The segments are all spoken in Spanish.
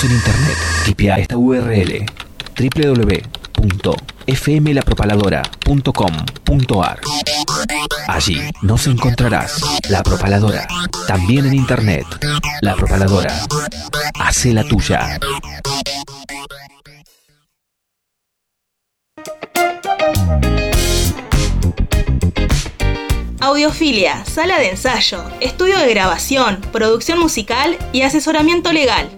En internet. Tipea esta URL www.fmlapropaladora.com.ar. Allí nos encontrarás La Propaladora, también en internet. La Propaladora. Hace la tuya. Audiofilia, sala de ensayo, estudio de grabación, producción musical y asesoramiento legal.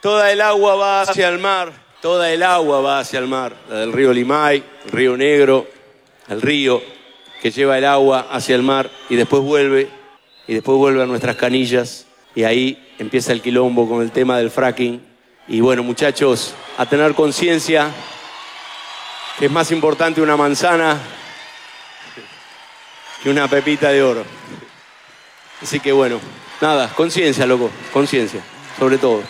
Toda el agua va hacia el mar, toda el agua va hacia el mar, la del río Limay, el río Negro, el río que lleva el agua hacia el mar y después vuelve, y después vuelve a nuestras canillas, y ahí empieza el quilombo con el tema del fracking. Y bueno, muchachos, a tener conciencia que es más importante una manzana que una pepita de oro. Así que bueno, nada, conciencia, loco, conciencia, sobre todo.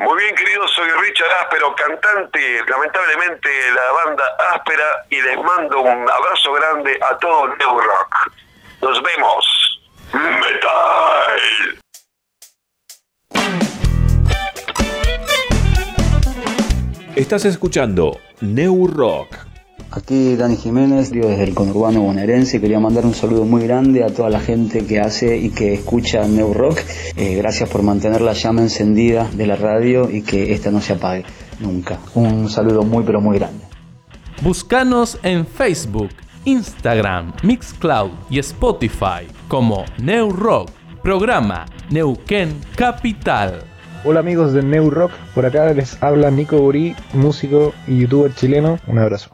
Muy bien, queridos, soy Richard Áspero, cantante, lamentablemente, de la banda Áspera, y les mando un abrazo grande a todo New Rock. Nos vemos. Metal. Estás escuchando New Rock. Aquí Dani Jiménez, digo desde el conurbano bonaerense, quería mandar un saludo muy grande a toda la gente que hace y que escucha New Rock. Eh, gracias por mantener la llama encendida de la radio y que esta no se apague nunca. Un saludo muy pero muy grande. Búscanos en Facebook, Instagram, Mixcloud y Spotify como New Rock, programa Neuquén Capital. Hola amigos de New Rock, por acá les habla Nico Burí, músico y youtuber chileno. Un abrazo.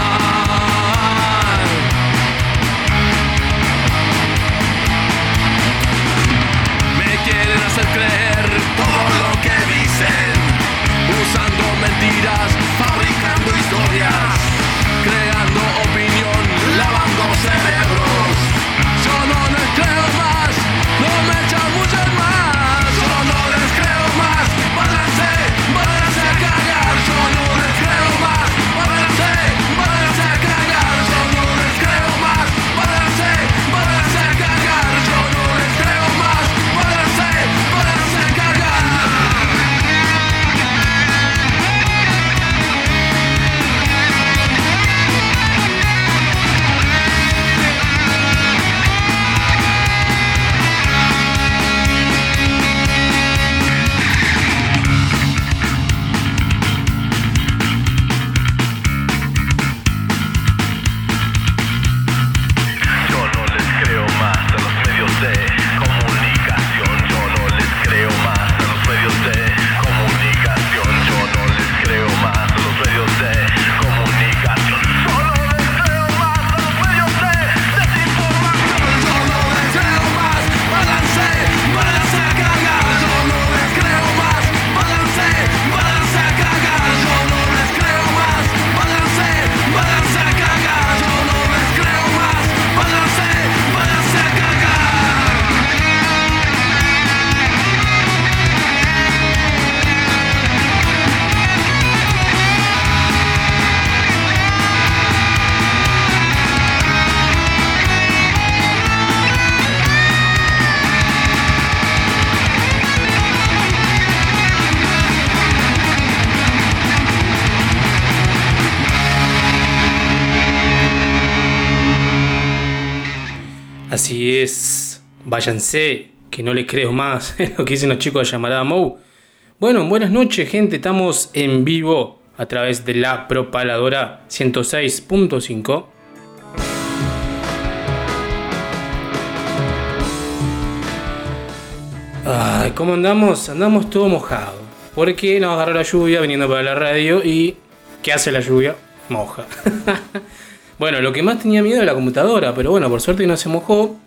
Váyanse, que no les creo más lo que dicen los chicos de llamada Mou. Bueno, buenas noches gente, estamos en vivo a través de la propaladora 106.5. Ay, ¿cómo andamos? Andamos todo mojado. Porque nos agarró la lluvia viniendo para la radio y ¿qué hace la lluvia? Moja. bueno, lo que más tenía miedo era la computadora, pero bueno, por suerte no se mojó.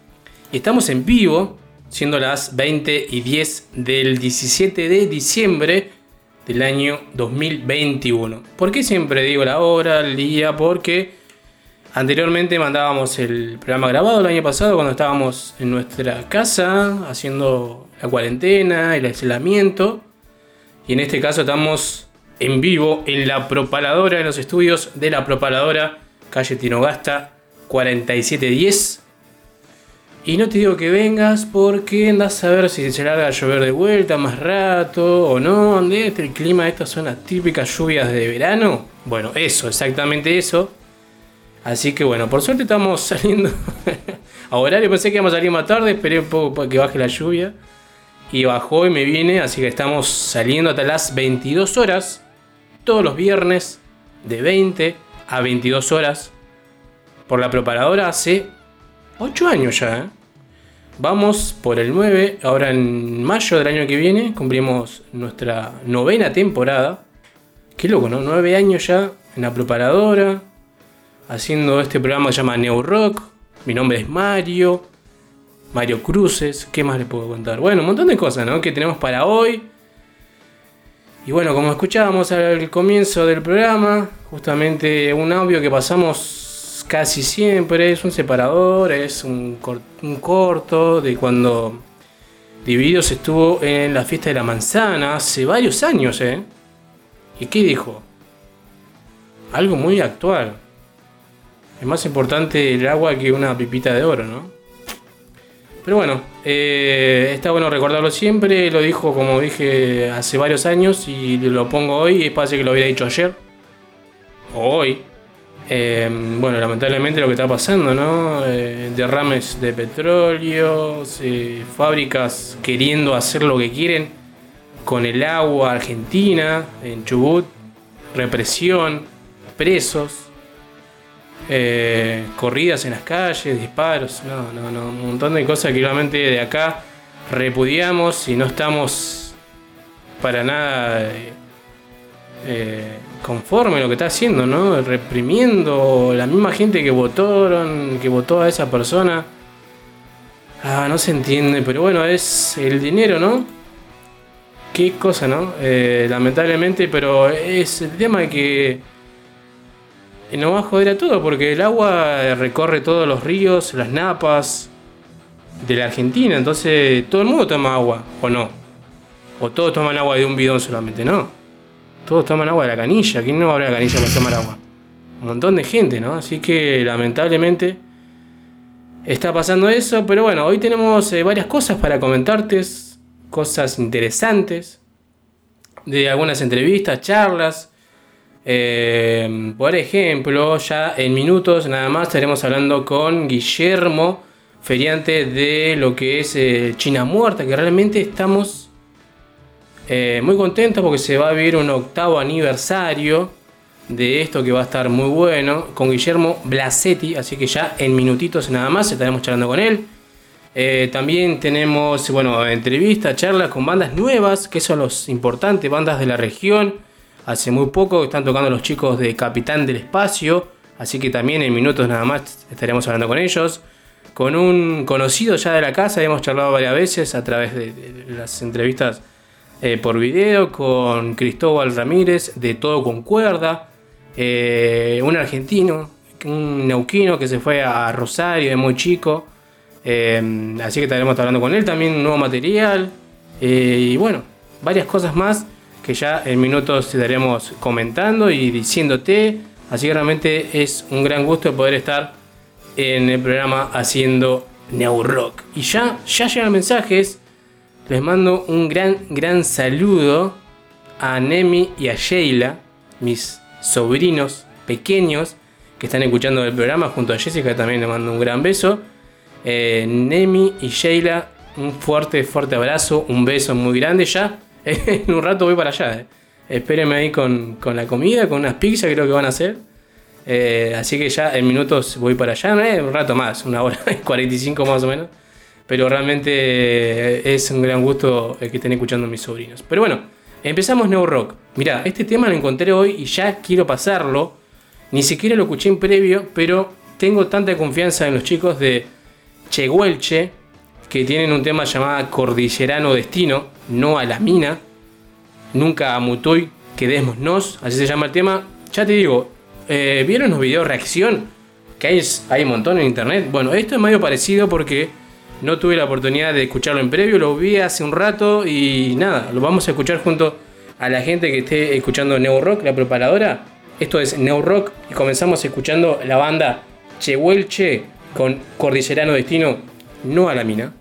Y estamos en vivo, siendo las 20 y 10 del 17 de diciembre del año 2021. ¿Por qué siempre digo la hora, el día? Porque anteriormente mandábamos el programa grabado el año pasado cuando estábamos en nuestra casa haciendo la cuarentena, el aislamiento. Y en este caso estamos en vivo en la propaladora, en los estudios de la propaladora, calle Tinogasta 4710. Y no te digo que vengas porque andas a ver si se larga a llover de vuelta más rato o no. ¿Dónde el clima? Estas son las típicas lluvias de verano. Bueno, eso, exactamente eso. Así que bueno, por suerte estamos saliendo a horario. Pensé que íbamos a salir más tarde, esperé un poco para que baje la lluvia. Y bajó y me viene, así que estamos saliendo hasta las 22 horas. Todos los viernes, de 20 a 22 horas. Por la preparadora hace 8 años ya. ¿eh? Vamos por el 9. Ahora en mayo del año que viene cumplimos nuestra novena temporada. Qué loco, ¿no? 9 años ya en la preparadora. Haciendo este programa que se llama Neo Rock. Mi nombre es Mario. Mario Cruces. ¿Qué más les puedo contar? Bueno, un montón de cosas, ¿no? Que tenemos para hoy. Y bueno, como escuchábamos al comienzo del programa, justamente un audio que pasamos casi siempre es un separador, es un, cor- un corto de cuando Divididos estuvo en la fiesta de la manzana hace varios años, ¿eh? ¿Y qué dijo? Algo muy actual. Es más importante el agua que una pipita de oro, ¿no? Pero bueno, eh, está bueno recordarlo siempre. Lo dijo, como dije, hace varios años y lo pongo hoy. Es parece que lo hubiera dicho ayer o hoy. Eh, bueno, lamentablemente lo que está pasando, ¿no? Eh, derrames de petróleo, eh, fábricas queriendo hacer lo que quieren con el agua argentina en Chubut, represión, presos, corridas en las calles, disparos, no, no, no, un montón de cosas que realmente de acá repudiamos y no estamos para nada conforme lo que está haciendo, ¿no? Reprimiendo la misma gente que votaron, que votó a esa persona. Ah, no se entiende, pero bueno, es el dinero, ¿no? Qué cosa, ¿no? Eh, lamentablemente, pero es el tema que nos va a joder a todo, porque el agua recorre todos los ríos, las napas de la Argentina, entonces todo el mundo toma agua, o no. O todos toman agua de un bidón solamente, no. Todos toman agua de la canilla, ¿quién no abre la canilla para tomar agua? Un montón de gente, ¿no? Así que lamentablemente está pasando eso, pero bueno, hoy tenemos eh, varias cosas para comentarte, cosas interesantes, de algunas entrevistas, charlas. Eh, por ejemplo, ya en minutos nada más estaremos hablando con Guillermo, feriante de lo que es eh, China Muerta, que realmente estamos eh, muy contentos porque se va a vivir un octavo aniversario de esto que va a estar muy bueno con Guillermo Blasetti, así que ya en minutitos nada más estaremos charlando con él. Eh, también tenemos, bueno, entrevistas, charlas con bandas nuevas, que son los importantes, bandas de la región. Hace muy poco están tocando los chicos de Capitán del Espacio, así que también en minutos nada más estaremos hablando con ellos. Con un conocido ya de la casa, hemos charlado varias veces a través de las entrevistas eh, por video, con Cristóbal Ramírez de Todo con Cuerda, eh, un argentino, un neuquino que se fue a Rosario de muy chico. Eh, así que estaremos hablando con él también, un nuevo material. y bueno, varias cosas más que ya en minutos estaremos comentando y diciéndote. Así que realmente es un gran gusto poder estar en el programa haciendo New Rock. Y ya, ya llegan mensajes. Les mando un gran, gran saludo a Nemi y a Sheila, mis sobrinos pequeños que están escuchando el programa junto a Jessica. También les mando un gran beso. Eh, Nemi y Sheila, un fuerte, fuerte abrazo, un beso muy grande ya. en un rato voy para allá. eh. Espérenme ahí con, con la comida, con unas pizzas creo que van a hacer. Eh, así que ya en minutos voy para allá, un rato más, una hora y 45 más o menos. Pero realmente eh, es un gran gusto el que estén escuchando mis sobrinos. Pero bueno, empezamos New Rock. Mirá, este tema lo encontré hoy y ya quiero pasarlo. Ni siquiera lo escuché en previo, pero tengo tanta confianza en los chicos de Cheguelche que tienen un tema llamado Cordillerano Destino, no a la mina, nunca a Mutoy, quedémonos, así se llama el tema. Ya te digo, eh, ¿vieron los videos reacción? Que hay, hay un montón en internet. Bueno, esto es medio parecido porque no tuve la oportunidad de escucharlo en previo, lo vi hace un rato y nada, lo vamos a escuchar junto a la gente que esté escuchando Neo Rock, la preparadora. Esto es Neo Rock y comenzamos escuchando la banda Chehuelche con Cordillerano Destino, no a la mina.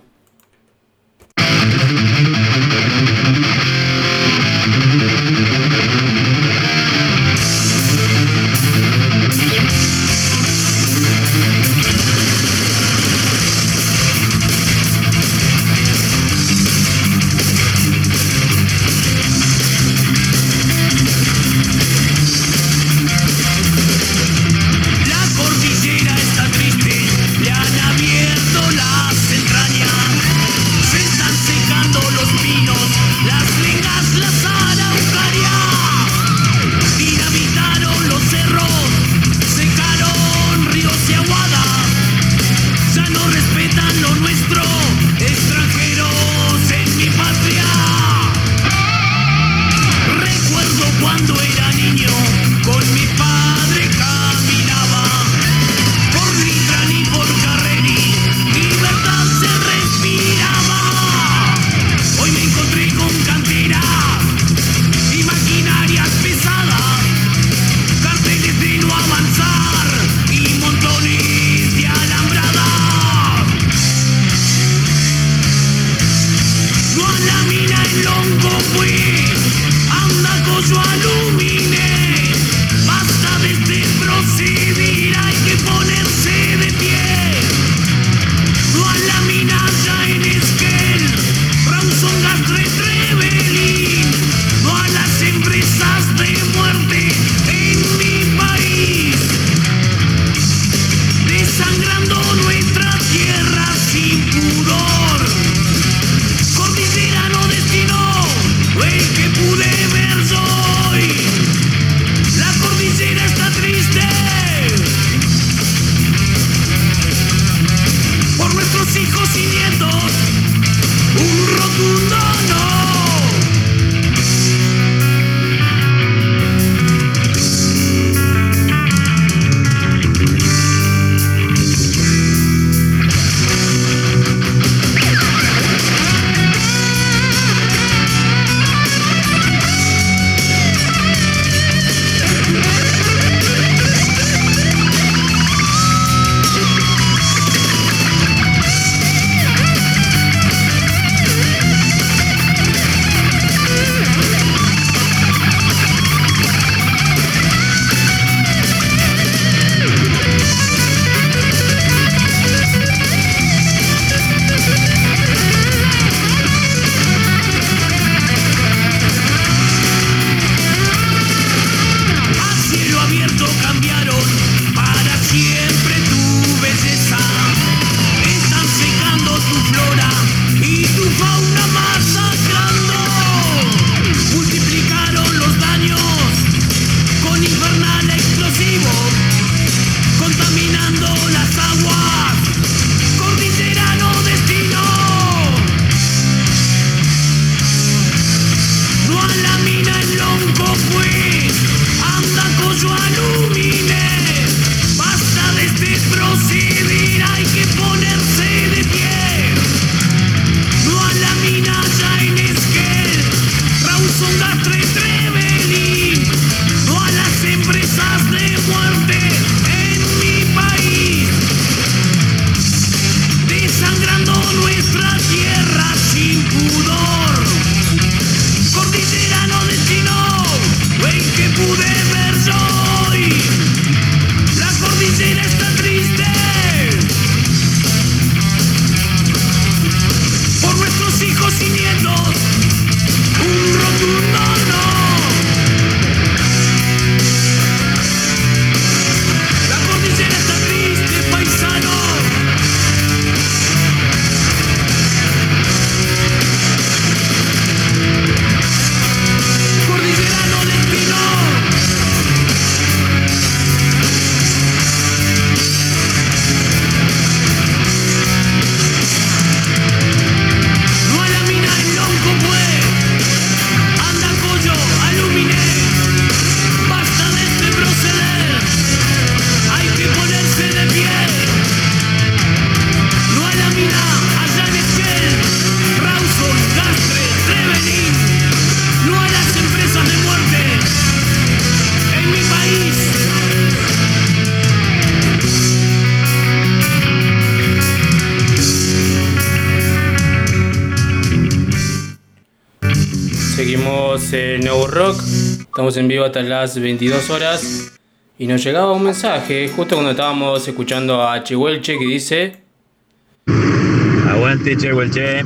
Estamos en vivo hasta las 22 horas y nos llegaba un mensaje justo cuando estábamos escuchando a Chehuelche que dice... Aguante Chehuelche.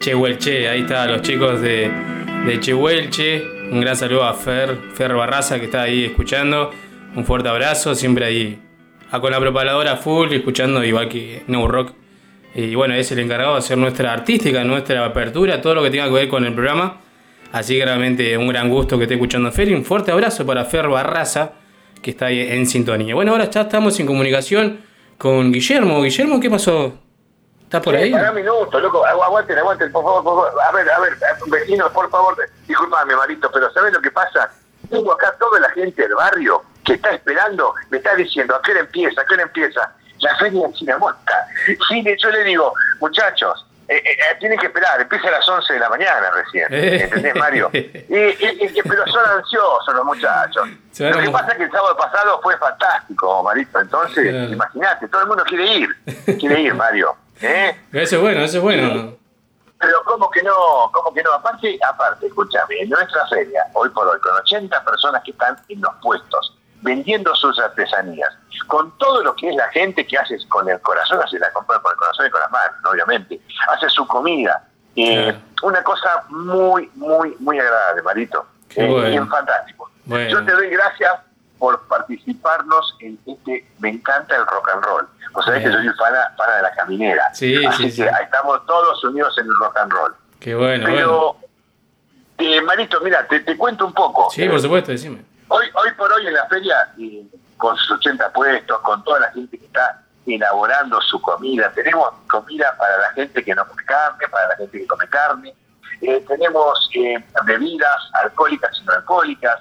Chehuelche, ahí está, los chicos de, de Chehuelche. Un gran saludo a Fer, Fer Barraza que está ahí escuchando. Un fuerte abrazo, siempre ahí a con la propaladora full, escuchando igual que New Rock. Y bueno, es el encargado de hacer nuestra artística, nuestra apertura, todo lo que tenga que ver con el programa. Así que realmente un gran gusto que esté escuchando Fer y un fuerte abrazo para Fer Barraza, que está ahí en sintonía. Bueno, ahora ya estamos en comunicación con Guillermo. Guillermo, ¿qué pasó? ¿Estás por ahí? Pará un minuto, loco, Agu- aguanten, aguanten, por favor, por favor. A ver, a ver, vecinos, por favor, disculpame, Marito, pero ¿sabes lo que pasa? Tengo acá toda la gente del barrio que está esperando, me está diciendo, ¿a qué hora empieza? ¿A qué hora empieza? La feria de Chinamuesca. Sí, yo le digo, muchachos, eh, eh, eh, tienen que esperar, empieza a las 11 de la mañana recién, ¿entendés, Mario? Y- y- y- pero son ansiosos los muchachos. Lo que pasa es que el sábado pasado fue fantástico, Marito, entonces, Claro. imagínate, todo el mundo quiere ir, quiere ir, Mario. ¿eh? Eso es bueno, eso es bueno. Pero ¿cómo que no? ¿Cómo que no? Aparte, aparte, escúchame, en nuestra feria, hoy por hoy, con 80 personas que están en los puestos, vendiendo sus artesanías, con todo lo que es la gente que hace con el corazón, hace la compra con el corazón y con las manos, ¿no? obviamente, hace su comida. Eh, Una cosa muy, muy, muy agradable, Marito. Qué Eh, bueno. Bien fantástico. Bueno. Yo te doy gracias por participarnos en este, me encanta el rock and roll. Vos sabés que yo soy fana, fana de la caminera. Sí, Así sí, que sí. ahí estamos todos unidos en el rock and roll. Qué bueno, Pero, bueno. eh, Marito, mira, te, te cuento un poco. Sí, por supuesto, decime. Hoy, hoy por hoy en la feria, con sus 80 puestos, con toda la gente que está elaborando su comida, tenemos comida para la gente que no come carne, para la gente que come carne, eh, tenemos eh, bebidas alcohólicas y no alcohólicas,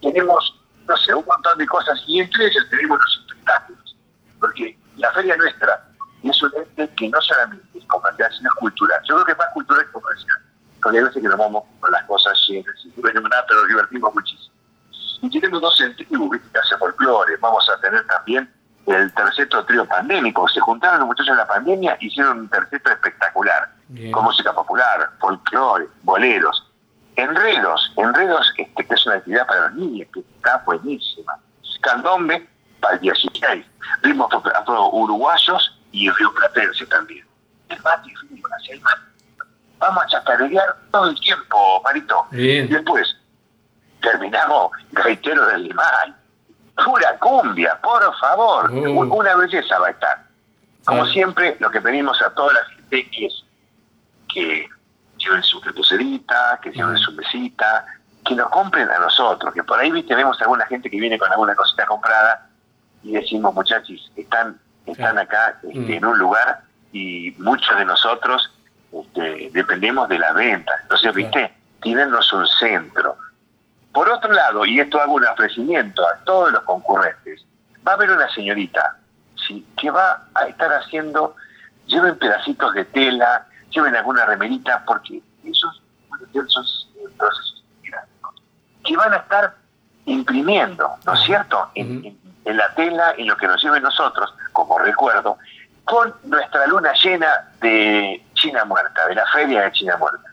tenemos, no sé, un montón de cosas, y entre ellas tenemos los espectáculos, porque la feria nuestra es un ente que no solamente es comercial, sino es cultural. Yo creo que es más cultural que comercial, porque hay veces que nos vamos con las cosas llenas, y no tenemos nada, pero divertimos muchísimo. Y tenemos dos tribus ¿viste? que hace folclore. Vamos a tener también el terceto trío pandémico. Se juntaron los muchachos en la pandemia y hicieron un terceto espectacular, con música popular, folclore, boleros. Enredos, enredos este, que es una actividad para los niños, que está buenísima. Candombe, para el 16. Ritmos uruguayos y río platense también. El mate, hacia el mate. Vamos a chacarear todo el tiempo, Marito. Bien. Después, terminamos reitero del Limay. Pura cumbia, por favor. Un- Una belleza va a estar. Como siempre, lo que pedimos a toda la gente es que lleven su reposerita, que lleven su mesita, que nos compren a nosotros, que por ahí viste vemos alguna gente que viene con alguna cosita comprada y decimos, muchachos, están, están acá este, en un lugar y muchos de nosotros este, dependemos de la venta. Entonces, viste, tírennos un centro. Por otro lado, y esto hago un ofrecimiento a todos los concurrentes, va a haber una señorita ¿sí? que va a estar haciendo, lleven pedacitos de tela, lleven alguna remerita, porque esos, esos eh, procesos que van a estar imprimiendo, ¿no es cierto?, en, en- en la tela, en lo que nos lleven nosotros, como recuerdo, con nuestra luna llena de China Muerta, de la feria de China Muerta.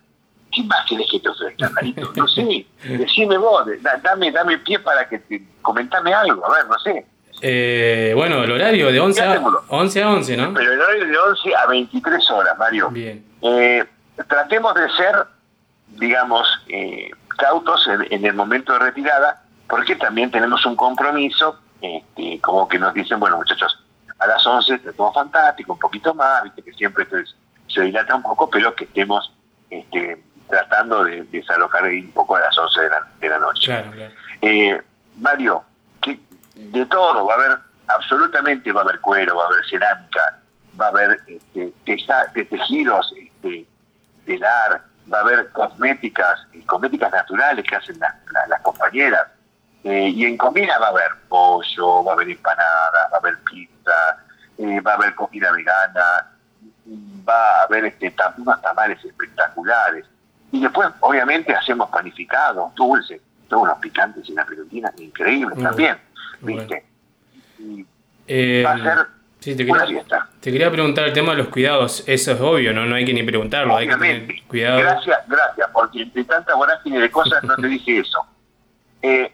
¿Qué más querés que te ofrezca, Marito? No sé, decime vos, da- dame, dame pie para que te comentame algo, a ver, no sé. Eh, bueno, el horario de 11 a, 11 a 11, ¿no? Pero el horario de 11 a 23 horas, Mario. Bien. Eh, tratemos de ser, digamos, eh, cautos en, en el momento de retirada, porque también tenemos un compromiso, este, como que nos dicen, bueno, muchachos, a las 11 está todo fantástico, un poquito más, viste que siempre esto es- se dilata un poco, pero que estemos este, tratando de desalojar ahí un poco a las 11 de la, de la noche. Claro, claro. Eh, Mario, que de todo, va a haber, absolutamente va a haber cuero, va a haber cerámica, va a haber este, teja- tejidos, este, telar, va a haber cosméticas, cosméticas naturales que hacen las, las- las compañeras. Eh, y en comida va a haber pollo, va a haber empanada, va a haber pizza, eh, va a haber comida vegana, va a haber este, unos tamales espectaculares. Y después, obviamente, hacemos panificados, dulces, todos unos picantes y unas pelutinas increíbles Mm. también, ¿viste? Y Eh, va a ser Sí, te Una quería, fiesta. te quería preguntar el tema de los cuidados. Eso es obvio, ¿no? No hay que ni preguntarlo. Hay que Obviamente. tener cuidado. Gracias, gracias, porque entre tanta vorágine de cosas no te dije eso. Eh,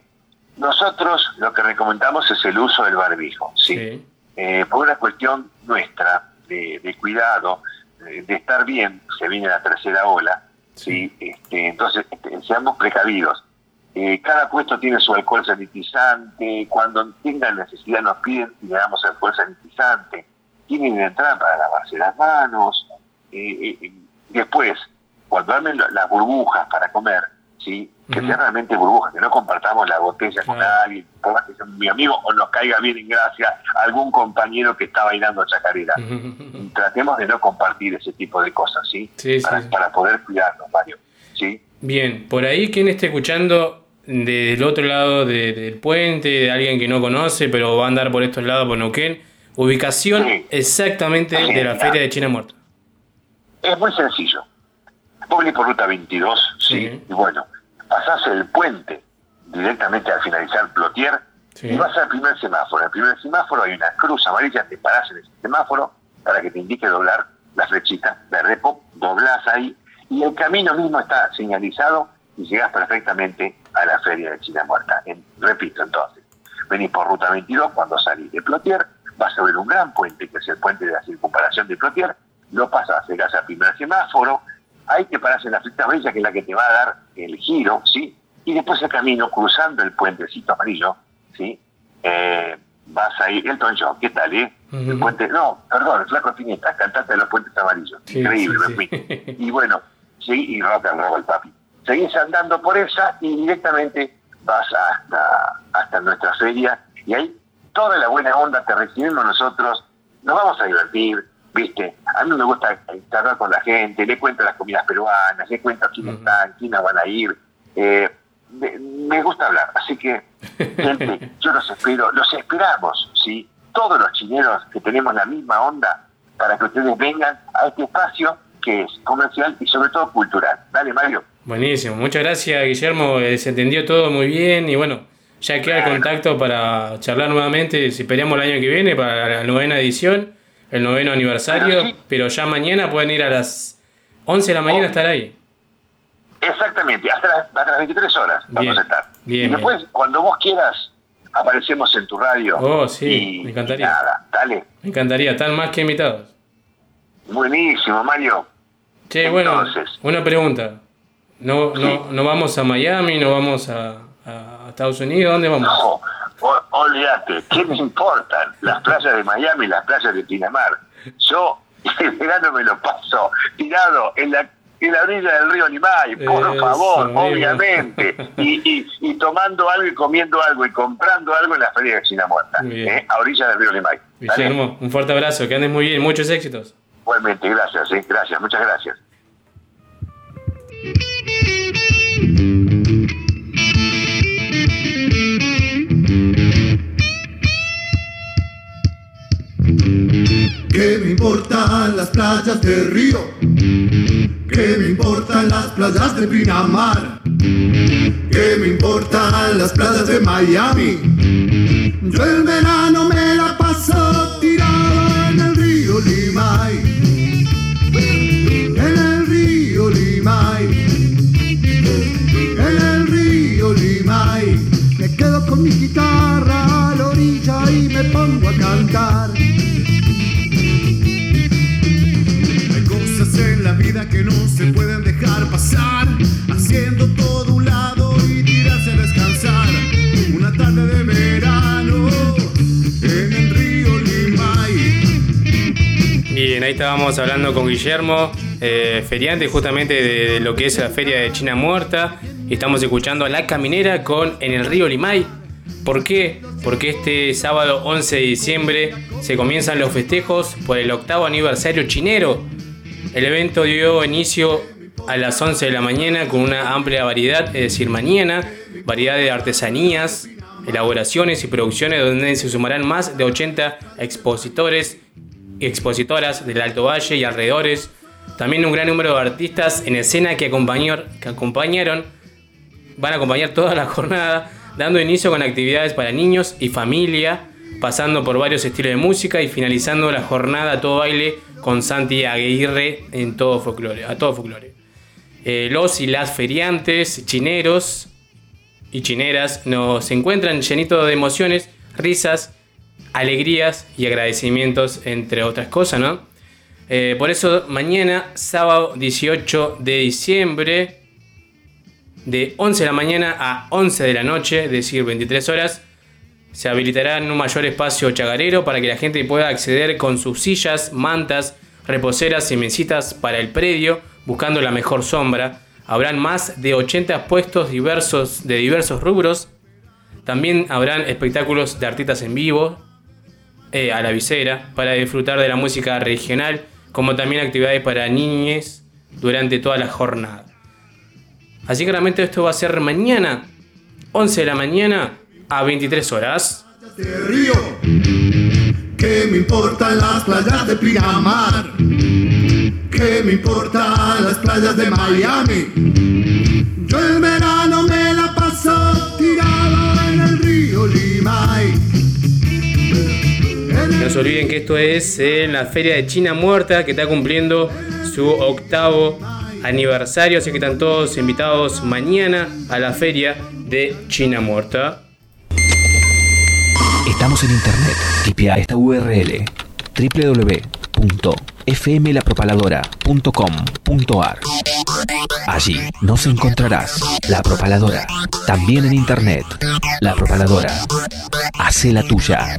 nosotros lo que recomendamos es el uso del barbijo, ¿sí? Eh, por una cuestión nuestra de, de cuidado, de, de estar bien, se viene la tercera ola, ¿sí? Este, entonces, este, seamos precavidos. Eh, cada puesto tiene su alcohol sanitizante, cuando tengan necesidad nos piden y le damos alcohol sanitizante, tienen entrar para lavarse las manos, eh, eh, después, cuando armen la- las burbujas para comer, ¿sí? que sean realmente burbujas, que no compartamos la botella con alguien, por más que sea mi amigo o nos caiga bien en gracia algún compañero que está bailando chacarera. Tratemos de no compartir ese tipo de cosas, ¿sí? Sí, para, sí. para poder cuidarnos, Mario. ¿sí? Bien, por ahí quien esté escuchando del otro lado de- del puente, de alguien que no conoce, pero va a andar por estos lados, por Neuquén, ubicación exactamente de la. Feria de China Muerta. Es muy sencillo. Vos venís por ruta 22, ¿sí? Y bueno, pasás el puente directamente al finalizar Plotier Sí. y vas al primer semáforo. En el primer semáforo hay una cruz amarilla, te parás en ese semáforo para que te indique doblar la flechita verde pop, doblás ahí y el camino mismo está señalizado y llegás perfectamente a la feria de China Muerta. En- repito entonces, venís por ruta 22 cuando salís de Plotier, vas a ver un gran puente que es el puente de la circunvalación de Plotier, lo pasas, llegás al primer semáforo, ahí te parás en la flechita amarilla que es la que te va a dar el giro, ¿sí? Y después el camino, cruzando el puentecito amarillo, ¿sí? Eh, vas a ir, Elton John, ¿qué tal, eh? El puente, no, perdón, el flaco Spinetta, cantante de los puentes amarillos. Sí, Increíble, sí, me fui. Y bueno, sí, y rock and roll, papi. Seguís andando por esa y directamente vas hasta, hasta nuestra feria y ahí toda la buena onda te recibimos nosotros, nos vamos a divertir, ¿viste? A mí me gusta charlar con la gente, le cuento las comidas peruanas, le cuento quiénes están, quiénes van a ir. Eh, me, me gusta hablar, así que, gente, yo los espero, los esperamos, ¿sí? Todos los chilenos que tenemos la misma onda para que ustedes vengan a este espacio que es comercial y sobre todo cultural. Dale, Mario. Buenísimo, muchas gracias Guillermo, eh, se entendió todo muy bien y bueno, ya queda el contacto para charlar nuevamente, si esperamos el año que viene para la novena edición, el noveno aniversario, pero ya mañana pueden ir a las 11 de la mañana a estar ahí. Exactamente, hasta las, hasta las 23 horas vamos Bien, a estar. bien, y después, cuando vos quieras, aparecemos en tu radio. Oh, sí, y, me encantaría. y nada, dale. Me encantaría, están más que invitados. Buenísimo, Mario. Che, bueno, Entonces. una pregunta. No, no, no vamos a Miami, no vamos a, a Estados Unidos, ¿dónde vamos? No, olvídate, ¿qué me importan las playas de Miami y las playas de Pinamar? Yo el verano me lo paso tirado en la, en la orilla del río Limay, por Eso, favor, amigo. obviamente. Y, y, y tomando algo y comiendo algo y comprando algo en la feria de China Muerta. ¿eh? a orilla del río Limay. Guillermo, un fuerte abrazo, que andes muy bien, muchos éxitos. Igualmente, gracias, ¿eh? gracias, muchas gracias. ¿Qué me importan las playas de Río? ¿Qué me importan las playas de Pinamar? ¿Qué me importan las playas de Miami? Yo el verano me la paso ahí estábamos hablando con Guillermo, eh, feriante justamente de, de lo que es la feria de China Muerta. Y estamos escuchando a La Caminera con En el Río Limay. ¿Por qué? Porque este sábado 11 de diciembre se comienzan los festejos por el octavo aniversario chinero. El evento dio inicio a las 11 de la mañana con una amplia variedad, es decir, mañana, variedad de artesanías, elaboraciones y producciones donde se sumarán más de 80 expositores expositoras del Alto Valle y alrededores. También un gran número de artistas en escena que, que acompañaron, van a acompañar toda la jornada, dando inicio con actividades para niños y familia, pasando por varios estilos de música y finalizando la jornada a todo baile con Santi Aguirre en todo folclore, a todo folclore. Eh, los y las feriantes, chineros y chineras nos encuentran llenitos de emociones, risas, alegrías y agradecimientos, entre otras cosas, ¿no? Eh, por eso mañana, sábado 18 de diciembre, de 11 de la mañana a 11 de la noche, es decir, 23 horas, se habilitará en un mayor espacio chagarero para que la gente pueda acceder con sus sillas, mantas, reposeras y mesitas para el predio, buscando la mejor sombra. Habrán más de 80 puestos diversos, de diversos rubros. También habrán espectáculos de artistas en vivo eh, a la visera para disfrutar de la música regional, como también actividades para niñes durante toda la jornada. Así que realmente esto va a ser mañana, 11 de la mañana, a 23 horas. ¿Qué me importan las playas de Pinamar? ¿Qué me importan las playas de Miami? Yo el verano me la paso tirado en el río Limay. No se olviden que esto es en la Feria de China Muerta que está cumpliendo su octavo aniversario, así que están todos invitados mañana a la Feria de China Muerta. Estamos en internet. Tipea esta URL www.fmlapropaladora.com.ar. Allí nos encontrarás La Propaladora, también en internet. La Propaladora. Hace la tuya.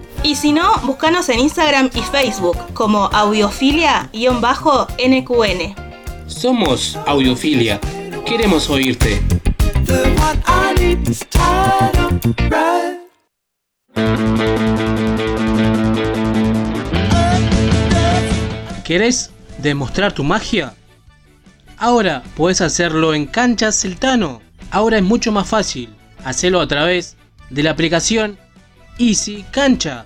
Y si no, búscanos en Instagram y Facebook como audiofilia-nqn. Somos Audiofilia. Queremos oírte. ¿Querés demostrar tu magia? Ahora puedes hacerlo en Canchas Celtano. Ahora es mucho más fácil. Hacelo a través de la aplicación Easy Cancha.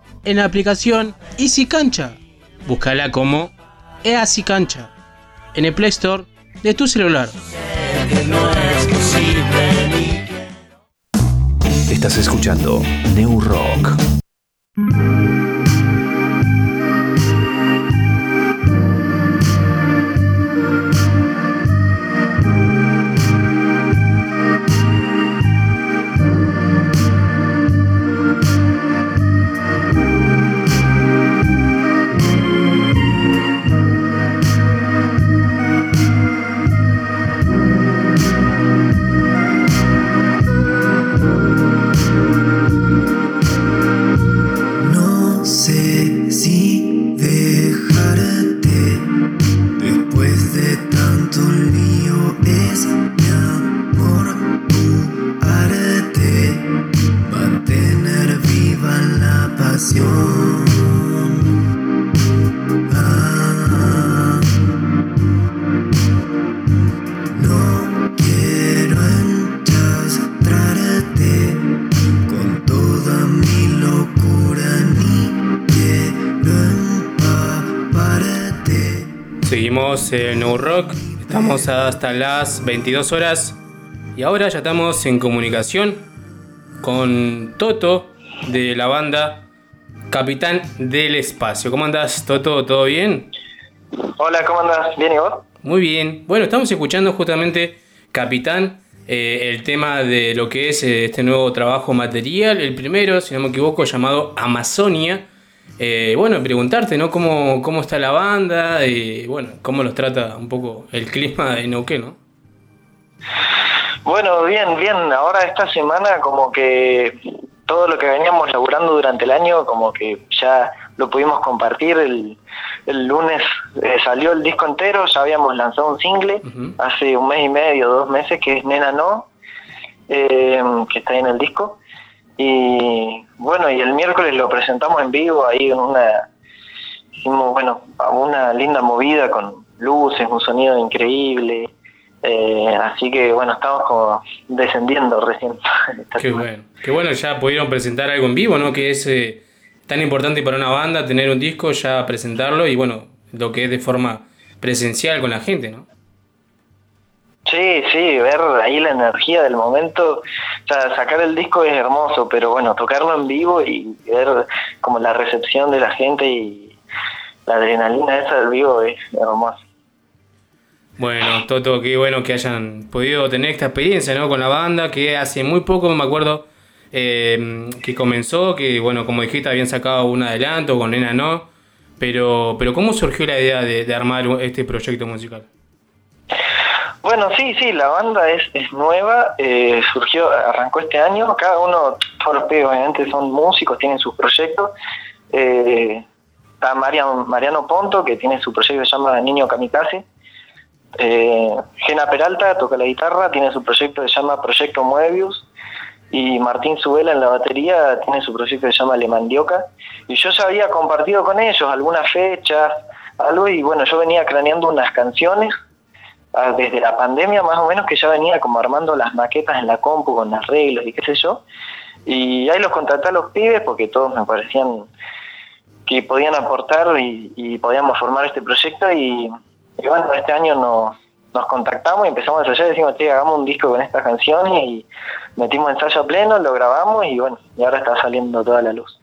en la aplicación Easy Cancha. Búscala como Easy Cancha en el Play Store de tu celular. Estás escuchando New Rock. En New Rock, estamos hasta las 22 horas y ahora ya estamos en comunicación con Toto de la banda Capitán del Espacio. ¿Cómo andás, Toto? ¿Todo bien? Hola, ¿cómo andás? ¿Bien y vos? Muy bien. Bueno, estamos escuchando justamente Capitán eh, el tema de lo que es eh, este nuevo trabajo material. El primero, si no me equivoco, llamado Amazonia. Eh, bueno, preguntarte, ¿no? ¿Cómo, cómo está la banda y, bueno, cómo los trata un poco el clima de Neuquén, ¿no? Bueno, bien, bien. Ahora esta semana como que todo lo que veníamos laburando durante el año como que ya lo pudimos compartir. El, el lunes eh, salió el disco entero, ya habíamos lanzado un single hace un mes y medio, dos meses, que es Nena No, eh, que está ahí en el disco. Y bueno, y el miércoles lo presentamos en vivo ahí en una, hicimos, bueno, una linda movida con luces, un sonido increíble. Eh, así que bueno, estamos como descendiendo recién. Qué bueno. Qué bueno, ya pudieron presentar algo en vivo, ¿no? Que es eh, tan importante para una banda tener un disco, ya presentarlo y bueno, lo que es de forma presencial con la gente, ¿no? Sí, sí, ver ahí la energía del momento, o sea, sacar el disco es hermoso, pero bueno, tocarlo en vivo y ver como la recepción de la gente y la adrenalina esa del vivo es hermoso. Bueno, Toto, qué bueno que hayan podido tener esta experiencia ¿no? con la banda, que hace muy poco me acuerdo eh, que comenzó, que bueno, como dijiste, habían sacado un adelanto con Nena No, pero, pero ¿cómo surgió la idea de, armar este proyecto musical? Bueno, sí, sí, la banda es, es nueva, eh, surgió, arrancó este año, cada uno, todos los pibes obviamente son músicos, tienen sus proyectos. Eh, está Mariano, Mariano Ponto, que tiene su proyecto que se llama Niño Kamikaze, eh, Gena Peralta toca la guitarra, tiene su proyecto que se llama Proyecto Moebius. Y Martín Subela en la batería tiene su proyecto que se llama Le Mandioca. Y yo ya había compartido con ellos algunas fechas, algo, y bueno, yo venía craneando unas canciones desde la pandemia más o menos que ya venía como armando las maquetas en la compu con arreglos y qué sé yo. Y ahí los contraté a los pibes porque todos me parecían que podían aportar y, podíamos formar este proyecto y bueno, este año nos, contactamos y empezamos a ensayar decimos, che, hagamos un disco con estas canciones y metimos ensayo pleno, lo grabamos y bueno, y ahora está saliendo toda la luz.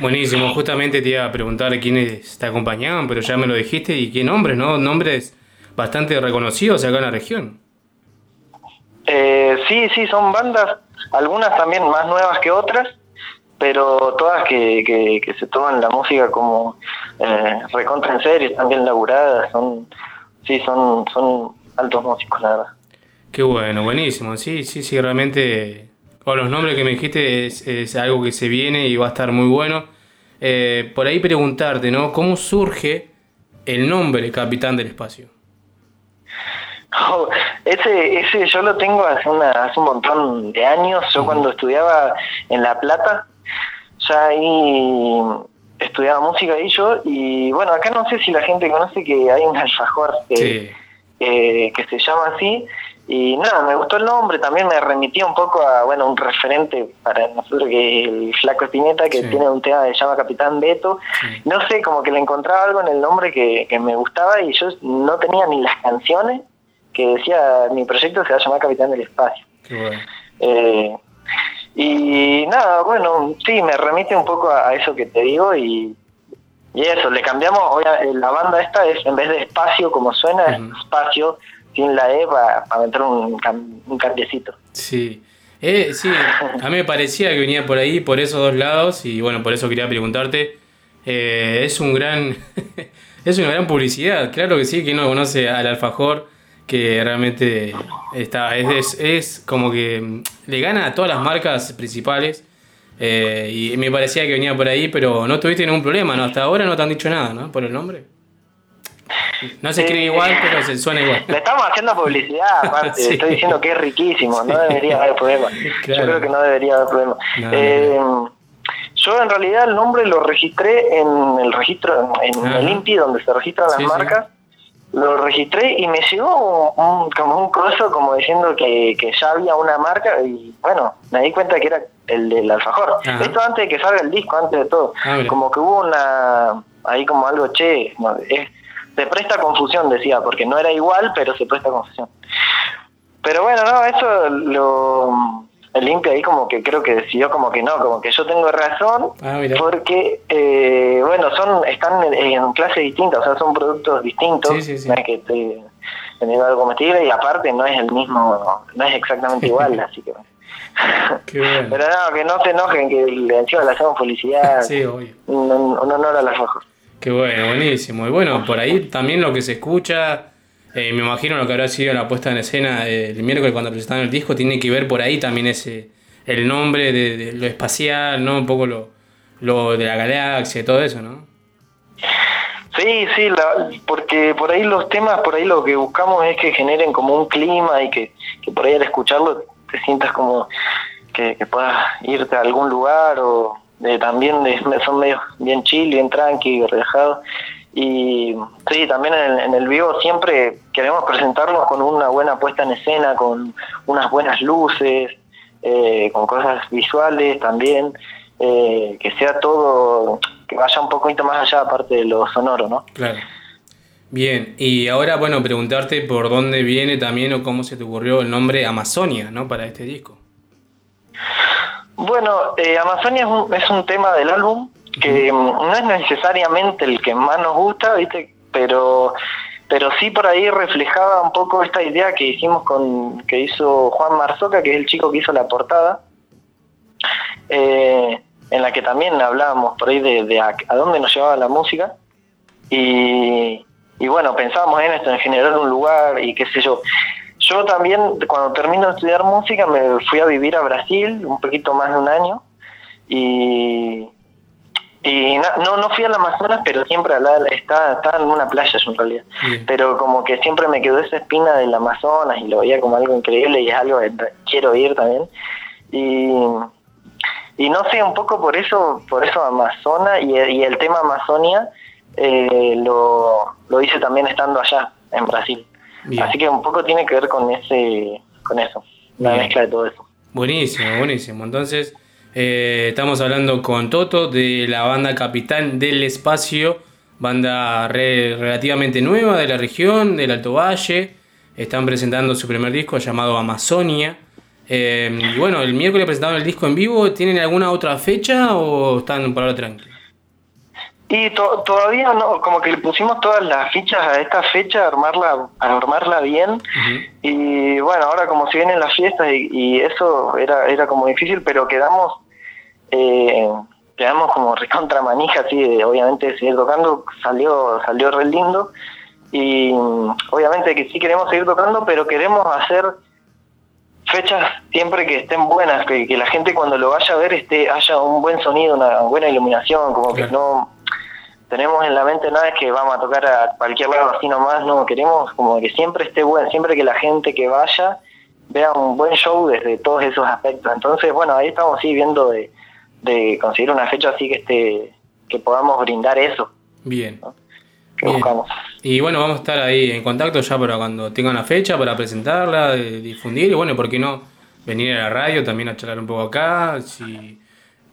Buenísimo, justamente te iba a preguntar quiénes te acompañaban, pero ya me lo dijiste y qué nombres, ¿no? Nombres bastante reconocidos acá en la región. Eh, sí, sí, son bandas, algunas también más nuevas que otras, pero todas que, que, se toman la música como eh, recontra en serio, están bien laburadas, son, sí, son, son altos músicos, la verdad. Qué bueno, buenísimo, sí, sí, sí, realmente, con los nombres que me dijiste es, es algo que se viene y va a estar muy bueno. Eh, por ahí preguntarte, ¿no? ¿Cómo surge el nombre Capitán del Espacio? Oh, ese, ese yo lo tengo hace, una, hace un montón de años. Yo cuando estudiaba en La Plata, ya ahí estudiaba música y yo, y bueno, acá no sé si la gente conoce que hay un alfajor que, que se llama así, y nada, me gustó el nombre, también me remitía un poco a, bueno, un referente para nosotros que es el Flaco Espineta, que tiene un tema que se llama Capitán Beto. No sé, como que le encontraba algo en el nombre que, que me gustaba y yo no tenía ni las canciones que decía, mi proyecto se va a llamar Capitán del Espacio. Eh, y nada, bueno, sí, me remite un poco a, eso que te digo y, y eso, le cambiamos, hoy la banda esta es, en vez de espacio como suena, es espacio sin la E para, meter un, un cambiecito. Sí. Eh, sí, a mí me parecía que venía por ahí, por esos dos lados, y bueno, por eso quería preguntarte. Eh, es un gran. es una gran publicidad, claro que sí, que no conoce al alfajor que realmente está es, es, como que le gana a todas las marcas principales eh, y me parecía que venía por ahí, pero no tuviste ningún problema, ¿no? Hasta ahora no te han dicho nada, ¿no? Por el nombre. No se escribe igual, pero se suena igual. Le estamos haciendo publicidad, aparte. Estoy diciendo que es riquísimo, no debería haber problema. Yo creo que no debería haber problema. eh, yo en realidad el nombre lo registré en el registro, en, el INPI, donde se registran las marcas lo registré y me llegó un, como un coso como diciendo que, que, ya había una marca y bueno, me di cuenta que era el del alfajor. Esto antes de que salga el disco, antes de todo. Ah, como que hubo una, ahí como algo, che, se presta confusión, decía, porque no era igual, pero se presta confusión. Pero bueno, no, eso lo limpio ahí como que creo que decidió como que no, como que yo tengo razón, ah, porque, eh, bueno, son están en, clases distintas, o sea, son productos distintos, Que, teniendo algo comestible y aparte no es el mismo, no es exactamente igual, así que Qué bueno. Pero no, que no se enojen, que le- encima le hacemos publicidad. Sí, obvio. Un, un honor a las ojos. Qué bueno, buenísimo. Y bueno, por ahí también lo que se escucha, eh, me imagino lo que habrá sido la puesta en escena eh, el miércoles cuando presentaron el disco, tiene que ver por ahí también ese el nombre de, lo espacial, ¿no? Un poco lo, lo de la galaxia y todo eso, ¿no? Sí, sí, porque por ahí los temas, por ahí lo que buscamos es que generen como un clima y que, que por ahí al escucharlo te sientas como que, que puedas irte a algún lugar o de, también de- son medios bien chill, bien tranqui, relajados. Y sí, también en, en el vivo siempre queremos presentarnos con una buena puesta en escena, con unas buenas luces, eh, con cosas visuales también, eh, que sea todo, que vaya un poquito más allá aparte de lo sonoro, ¿no? Claro. Bien, y ahora, bueno, preguntarte por dónde viene también o cómo se te ocurrió el nombre Amazonia, ¿no? Para este disco. Bueno, eh, Amazonia es un, es un tema del álbum que mm, no es necesariamente el que más nos gusta, ¿viste? Pero, pero sí por ahí reflejaba un poco esta idea que hicimos con, que hizo Juan Marzoca, que es el chico que hizo la portada, eh, en la que también hablábamos por ahí de, a, a dónde nos llevaba la música. Y, y bueno, pensábamos en esto, en generar un lugar y qué sé yo. Yo también, cuando termino de estudiar música, me fui a vivir a Brasil, un poquito más de un año, y, y na- no, no fui al Amazonas, pero siempre al estaba, estaba en una playa yo en realidad. Pero como que siempre me quedó esa espina del Amazonas y lo veía como algo increíble y es algo que quiero ir también. Y, y no sé, un poco por eso, por eso Amazonas y, y el tema Amazonia eh, lo, lo hice también estando allá, en Brasil. Bien. Así que un poco tiene que ver con ese, con eso, la mezcla de todo eso. Buenísimo, buenísimo. Entonces, eh, estamos hablando con Toto de la banda Capitán del Espacio, banda re- relativamente nueva de la región, del Alto Valle. Están presentando su primer disco llamado Amazonia. Eh, y bueno, el miércoles presentaron el disco en vivo. ¿Tienen alguna otra fecha o están por ahora tranquilos? Y to- todavía no, como que le pusimos todas las fichas a esta fecha, a armarla, a armarla bien. Y bueno, ahora como si vienen las fiestas y, y eso era, era como difícil, pero quedamos, eh, quedamos como recontra manija, así de obviamente seguir tocando, salió, salió re lindo. Y obviamente que sí queremos seguir tocando, pero queremos hacer fechas siempre que estén buenas, que, que la gente cuando lo vaya a ver esté, haya un buen sonido, una buena iluminación, como que no tenemos en la mente nada es que vamos a tocar a cualquier lado así nomás, no, queremos como que siempre esté bueno, siempre que la gente que vaya vea un buen show desde todos esos aspectos. Entonces, bueno, ahí estamos sí viendo de, de conseguir una fecha así que esté, que podamos brindar eso Bien. que Bien. buscamos. Y bueno, vamos a estar ahí en contacto ya para cuando tengan la fecha, para presentarla, de difundir. Y bueno, ¿por qué no venir a la radio también a charlar un poco acá? Si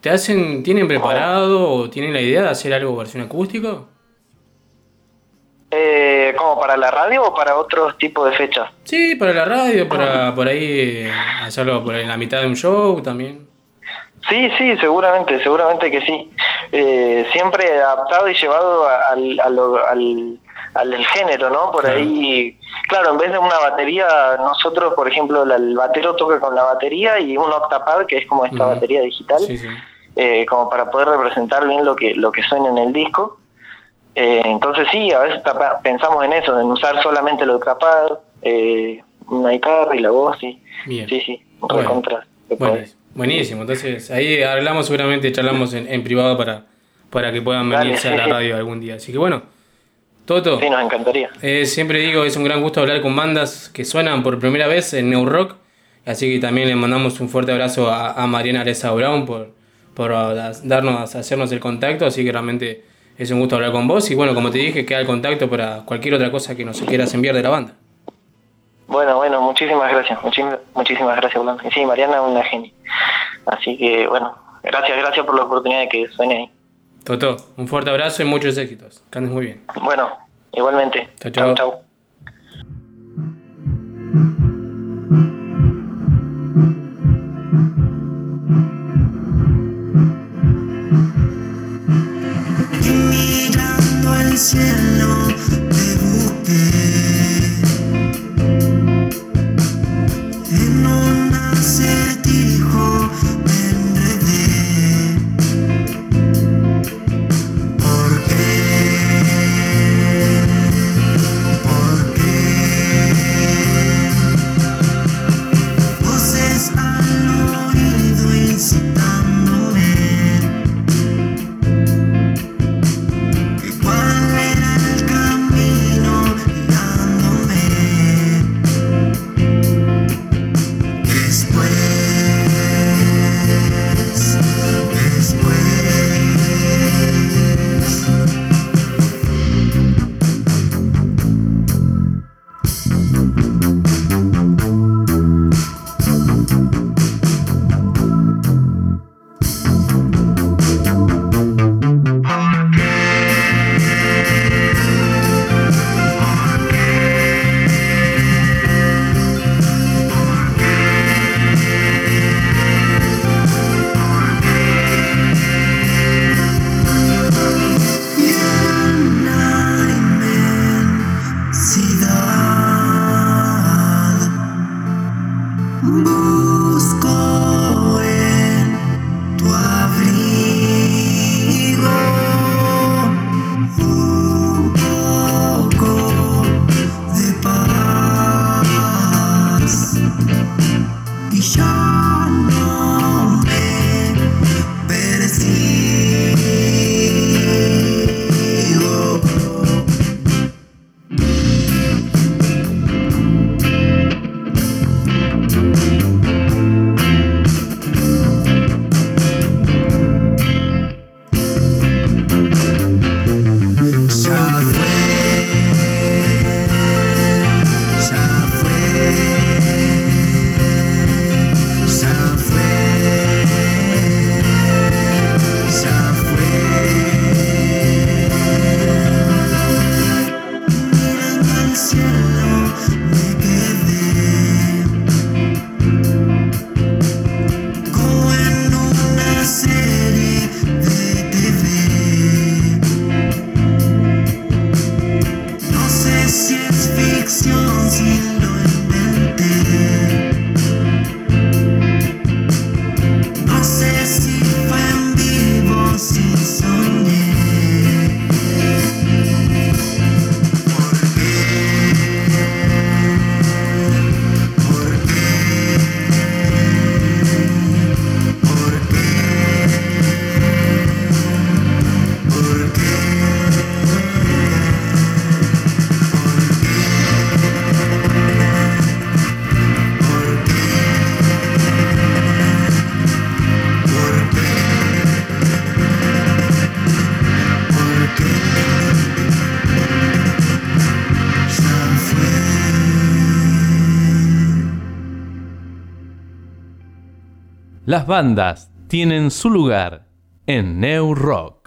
te hacen, ¿Tienen preparado o tienen la idea de hacer algo versión acústico? Eh, ¿Como para la radio o para otros tipos de fechas? Sí, para la radio, para por ahí eh, hacerlo por ahí en la mitad de un show también. Sí, sí, seguramente, seguramente que sí. Eh, siempre adaptado y llevado al, al, al del género, ¿no? Por ahí, claro, en vez de una batería, nosotros, por ejemplo, el batero toca con la batería y un octapad, que es como esta batería digital, Sí, sí. Eh, como para poder representar bien lo que, lo que suena en el disco. Eh, entonces sí, a veces tapa- pensamos en eso, en usar solamente el octapad, eh, una guitarra y la voz, sí. Bien. Sí, sí, Bueno. puede. buenísimo. Entonces ahí hablamos seguramente, charlamos en, en privado para, para que puedan Dale, venirse a la sí. radio algún día. Así que bueno, Toto. Sí, nos encantaría. Eh, siempre digo, es un gran gusto hablar con bandas que suenan por primera vez en New Rock. Así que también le mandamos un fuerte abrazo a, a Mariana Areza Brown por, por darnos, hacernos el contacto. Así que realmente es un gusto hablar con vos. Y bueno, como te dije, queda el contacto para cualquier otra cosa que nos quieras enviar de la banda. Bueno, bueno, muchísimas gracias, muchísimas, muchísimas gracias, Blanca. Y sí, Mariana es una genia. Así que, bueno, gracias, gracias por la oportunidad de que suene ahí. Toto, un fuerte abrazo y muchos éxitos. Que andes muy bien. Bueno, igualmente. Chao, chao. Cielo Las bandas tienen su lugar en New Rock.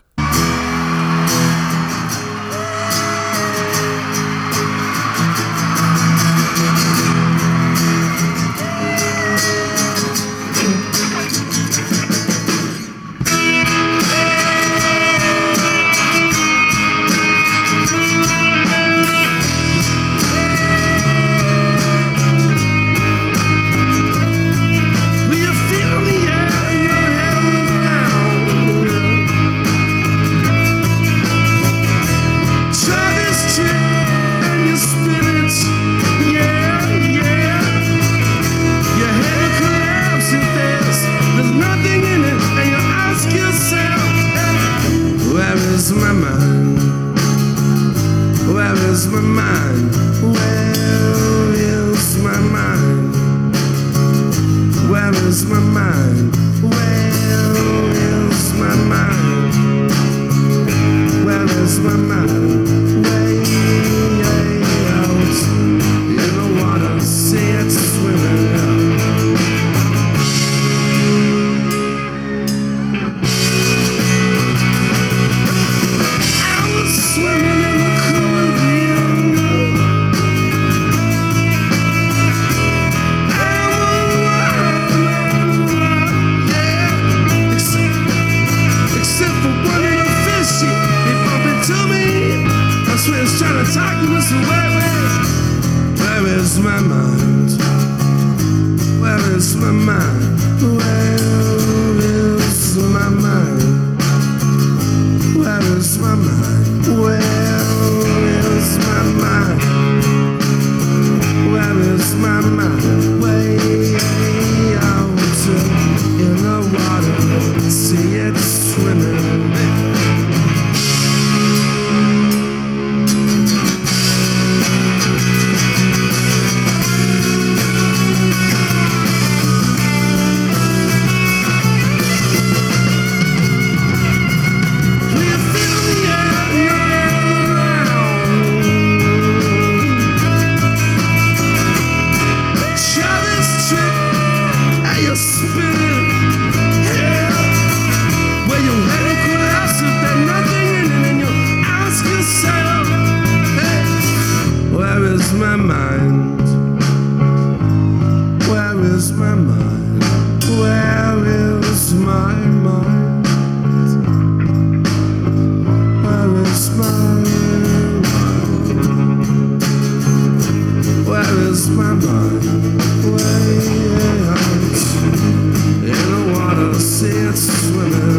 danced swimming.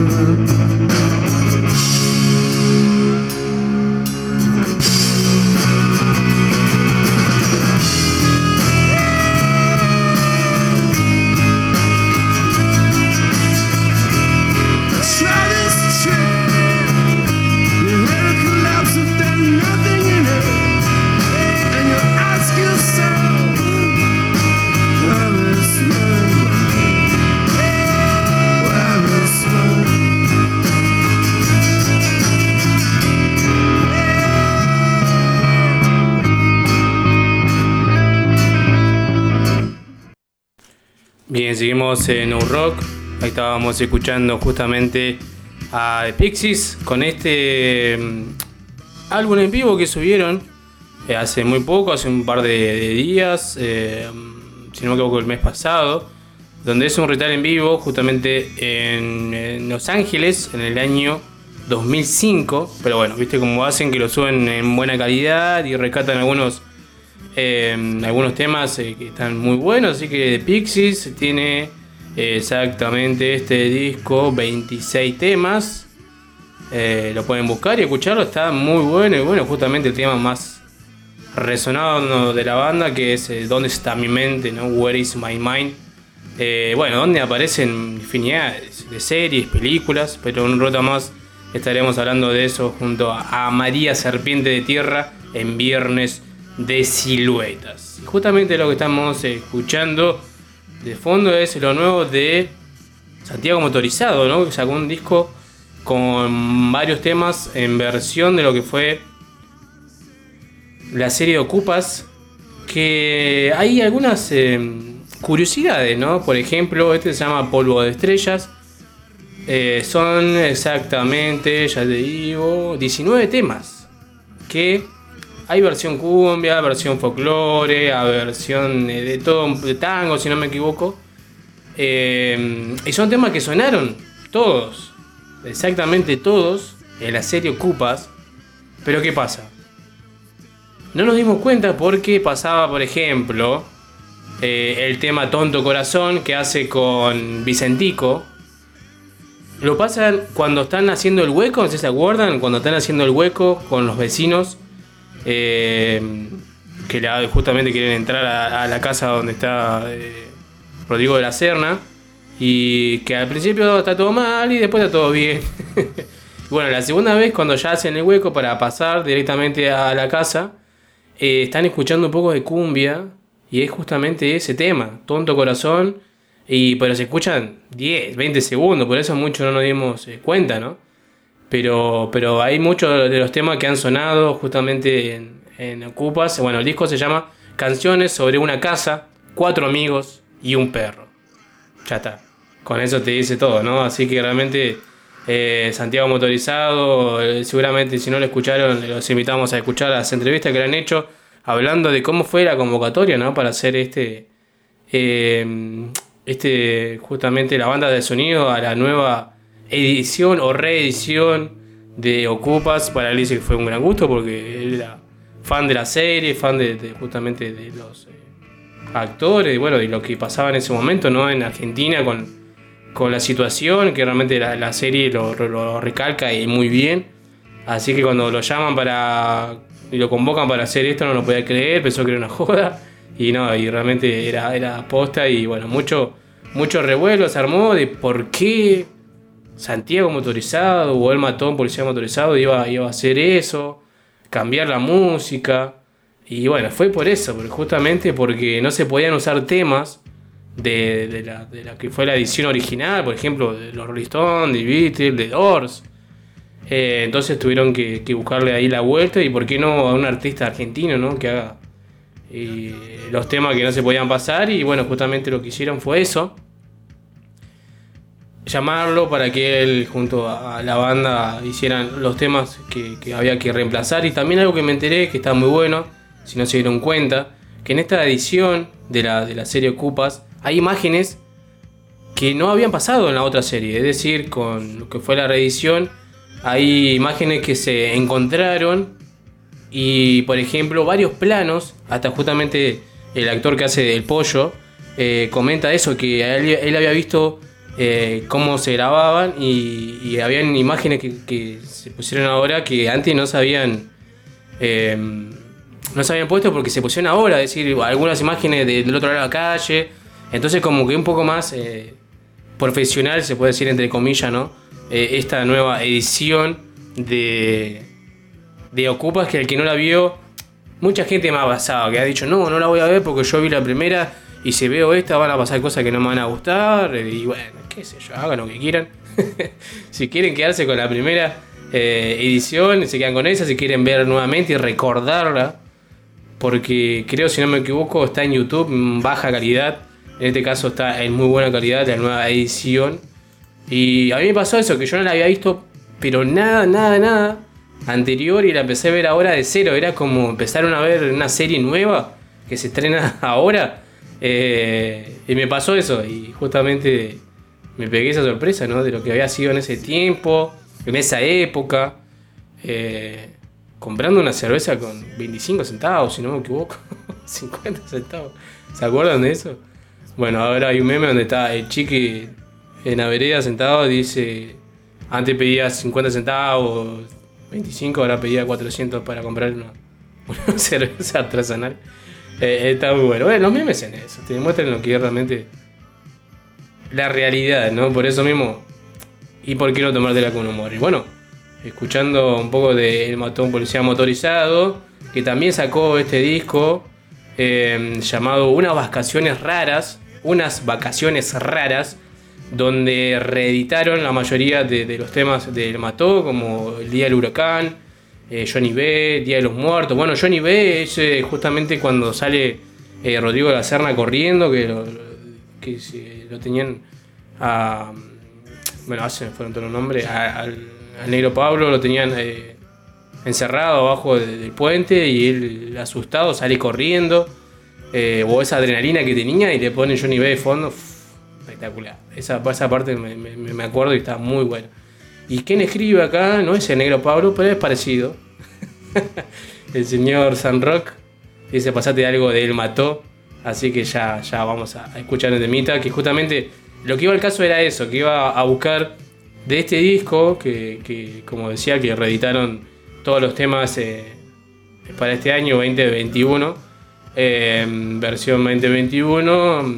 En No Rock. Ahí estábamos escuchando justamente a The Pixies con este mm, álbum en vivo que subieron eh, hace muy poco, hace un par de, días, eh, mm, si no me equivoco, el mes pasado, donde es un recital en vivo justamente en, Los Ángeles en el año 2005. Pero bueno, viste cómo hacen que lo suben en buena calidad y rescatan algunos eh, algunos temas que están muy buenos, así que Pixies tiene exactamente este disco, 26 temas. Eh, lo pueden buscar y escucharlo, está muy bueno y bueno, justamente el tema más resonado de la banda que es eh, ¿Dónde está mi mente? ¿no? Where is my mind? Eh, bueno, donde aparecen infinidad de series, películas, pero un rato más estaremos hablando de eso junto a a María Serpiente de Tierra en Viernes de Siluetas. Justamente lo que estamos escuchando de fondo es lo nuevo de Santiago Motorizado, ¿no? Que sacó un disco con varios temas en versión de lo que fue la serie de Ocupas. Que hay algunas eh, curiosidades, ¿no? Por ejemplo, este se llama Polvo de Estrellas. Eh, son exactamente, ya te digo, 19 temas. Que hay versión cumbia, versión folclore, versión eh, de todo, de tango, si no me equivoco. Eh, y son temas que sonaron todos, exactamente todos, en la serie Ocupas. Pero ¿qué pasa? No nos dimos cuenta porque pasaba, por ejemplo, eh, el tema Tonto Corazón que hace con Vicentico. Lo pasan cuando están haciendo el hueco, no se acuerdan, cuando están haciendo el hueco con los vecinos eh, que justamente quieren entrar a, la casa donde está eh, Rodrigo de la Serna y que al principio está todo mal y después está todo bien. bueno, la segunda vez cuando ya hacen el hueco para pasar directamente a la casa, eh, están escuchando un poco de cumbia y es justamente ese tema, Tonto Corazón, y pero se escuchan 10, 20 segundos, por eso mucho no nos dimos cuenta, ¿no? Pero, pero hay muchos de los temas que han sonado justamente en, en Ocupas. Bueno, el disco se llama Canciones sobre una casa, cuatro amigos y un perro. Ya está. Con eso te dice todo, ¿no? Así que realmente eh, Santiago Motorizado, eh, seguramente si no lo escucharon, los invitamos a escuchar las entrevistas que le han hecho hablando de cómo fue la convocatoria, ¿no? Para hacer este, eh, este, justamente la banda de sonido a la nueva edición o reedición de Ocupas. Para él que fue un gran gusto porque él era fan de la serie, fan de, justamente de los eh, actores, bueno, de lo que pasaba en ese momento, ¿no? En Argentina con, con la situación, que realmente la, la serie lo, lo recalca y muy bien. Así que cuando lo llaman para. y lo convocan para hacer esto, no lo podía creer, pensó que era una joda. Y no, y realmente era, era posta y bueno, mucho, mucho revuelo se armó de por qué Santiago motorizado o el matón policía motorizado iba, iba a hacer eso, cambiar la música. Y bueno, fue por eso, justamente porque no se podían usar temas de, de la, de la que fue la edición original, por ejemplo, de los Rolling de Beatles, de Doors. Eh, entonces tuvieron que, que buscarle ahí la vuelta y por qué no a un artista argentino, ¿no? Que haga eh, los temas que no se podían pasar y bueno, justamente lo que hicieron fue eso. Llamarlo para que él junto a la banda hicieran los temas que, había que reemplazar. Y también algo que me enteré que está muy bueno, si no se dieron cuenta, que en esta edición de la, de la serie Ocupas hay imágenes que no habían pasado en la otra serie, es decir, con lo que fue la reedición hay imágenes que se encontraron y, por ejemplo, varios planos, hasta justamente el actor que hace el pollo, eh, comenta eso, que él había visto eh, cómo se grababan y, habían imágenes que, se pusieron ahora que antes no se habían... eh, no se habían puesto porque se pusieron ahora, es decir, algunas imágenes de- del otro lado de la calle. Entonces como que un poco más eh, profesional, se puede decir entre comillas, ¿no? Eh, esta nueva edición de, de Ocupas, que el que no la vio, mucha gente me ha pasado, que ha dicho, no, no la voy a ver porque yo vi la primera y si veo esta van a pasar cosas que no me van a gustar. Y bueno, qué sé yo, hagan lo que quieran. si quieren quedarse con la primera eh, edición, se quedan con esa, si quieren ver nuevamente y recordarla, porque creo, si no me equivoco, está en YouTube en baja calidad. En este caso está en muy buena calidad la nueva edición. Y a mí me pasó eso, que yo no la había visto, pero nada, nada, nada anterior y la empecé a ver ahora de cero. Era como empezaron a ver una serie nueva que se estrena ahora. Eh, y me pasó eso y justamente me pegué esa sorpresa, ¿no? De lo que había sido en ese tiempo, en esa época. eh, comprando una cerveza con 25 centavos, si no me equivoco. 50 centavos. ¿Se acuerdan de eso? Bueno, ahora hay un meme donde está el chiqui en la vereda sentado dice, antes pedía 50 centavos, 25, ahora pedía 400 para comprar una, una cerveza artesanal. Eh, está muy bueno. Los memes en eso, te demuestran lo que es realmente la realidad, ¿no? Por eso mismo, ¿y por qué no tomártela con humor? Y bueno, escuchando un poco de El Matón Policía Motorizado, que también sacó este disco eh, llamado Unas Vacaciones Raras, unas vacaciones raras, donde reeditaron la mayoría de, de los temas del Mató, como El Día del Huracán, eh, Johnny B, Día de los Muertos. Bueno, Johnny B es eh, justamente cuando sale eh, Rodrigo de la Serna corriendo, que lo, que lo tenían a. Bueno, hace me fueron todos los nombres. a- al, negro Pablo lo tenían eh, encerrado abajo de- del puente y él, asustado, sale corriendo. o esa adrenalina que tenía y le pone Johnny B de fondo. uf, espectacular. Esa, esa parte me, me- me acuerdo y está muy buena. Y quien escribe acá no es el negro Pablo, pero es parecido. el señor San Rock. Dice, pasate algo de él mató. Así que ya, ya vamos a, escuchar el temita. Que justamente lo que iba al caso era eso, que iba a buscar de este disco, que, que, como decía, que reeditaron todos los temas eh, para este año 2021. eh, versión 2021.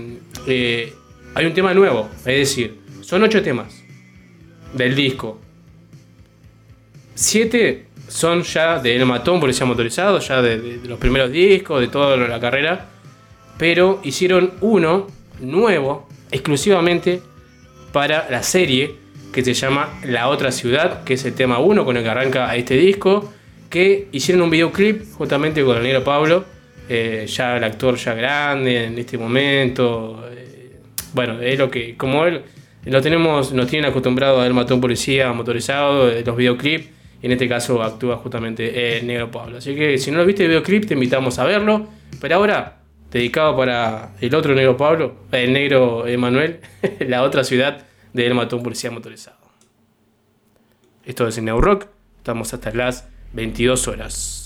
eh, hay un tema nuevo, es decir, son ocho temas del disco. Siete son ya de El Matón, Policía Motorizado, ya de, los primeros discos, de toda la carrera. Pero hicieron uno nuevo, exclusivamente para la serie, que se llama La Otra Ciudad, que es el tema 1 con el que arranca este disco. Que hicieron un videoclip justamente con el negro Pablo, eh, ya el actor ya grande en este momento. eh, bueno, es lo que, como él, lo tenemos, nos tienen acostumbrado a él mató a un policía motorizado, eh, los videoclips, en este caso actúa justamente el negro Pablo. Así que si no lo viste el videoclip, te invitamos a verlo. Pero ahora, dedicado para el otro negro Pablo, el negro Emanuel, la otra ciudad de él mató policía motorizado. Esto es en New Rock, estamos hasta las 22 horas.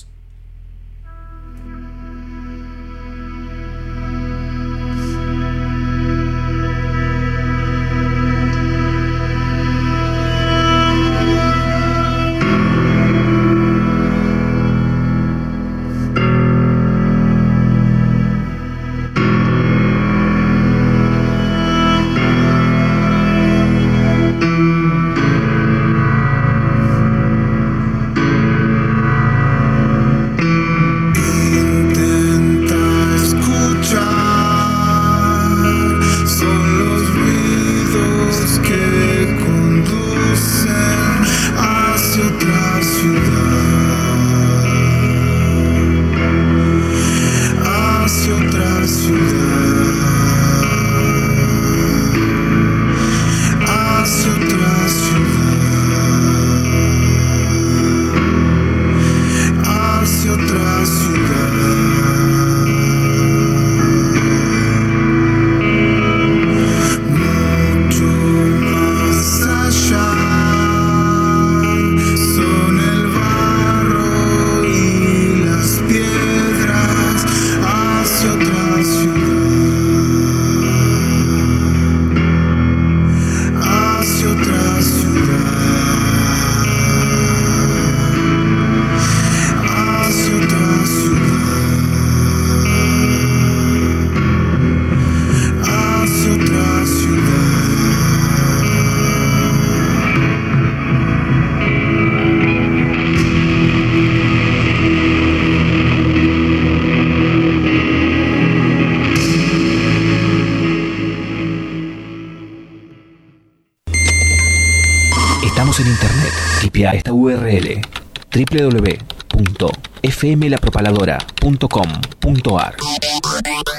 www.fmlapropaladora.com.ar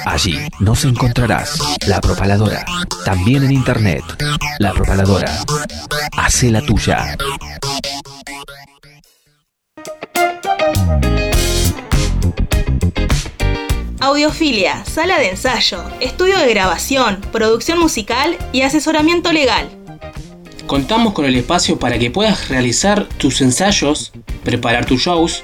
Allí nos encontrarás La Propaladora, también en internet. La Propaladora. Hace la tuya. Audiofilia, sala de ensayo, estudio de grabación, producción musical y asesoramiento legal. Contamos con el espacio para que puedas realizar tus ensayos, preparar tus shows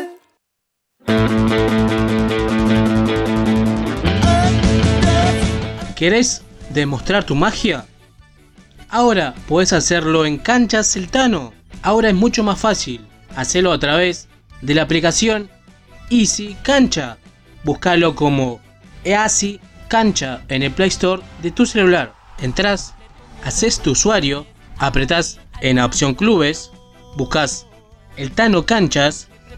¿Querés demostrar tu magia? Ahora puedes hacerlo en Canchas Celtano. Ahora es mucho más fácil. Hacelo a través de la aplicación Easy Cancha. Búscalo como Easy Cancha en el Play Store de tu celular. Entrás, haces tu usuario, apretás en la opción Clubes, buscas el Tano Canchas,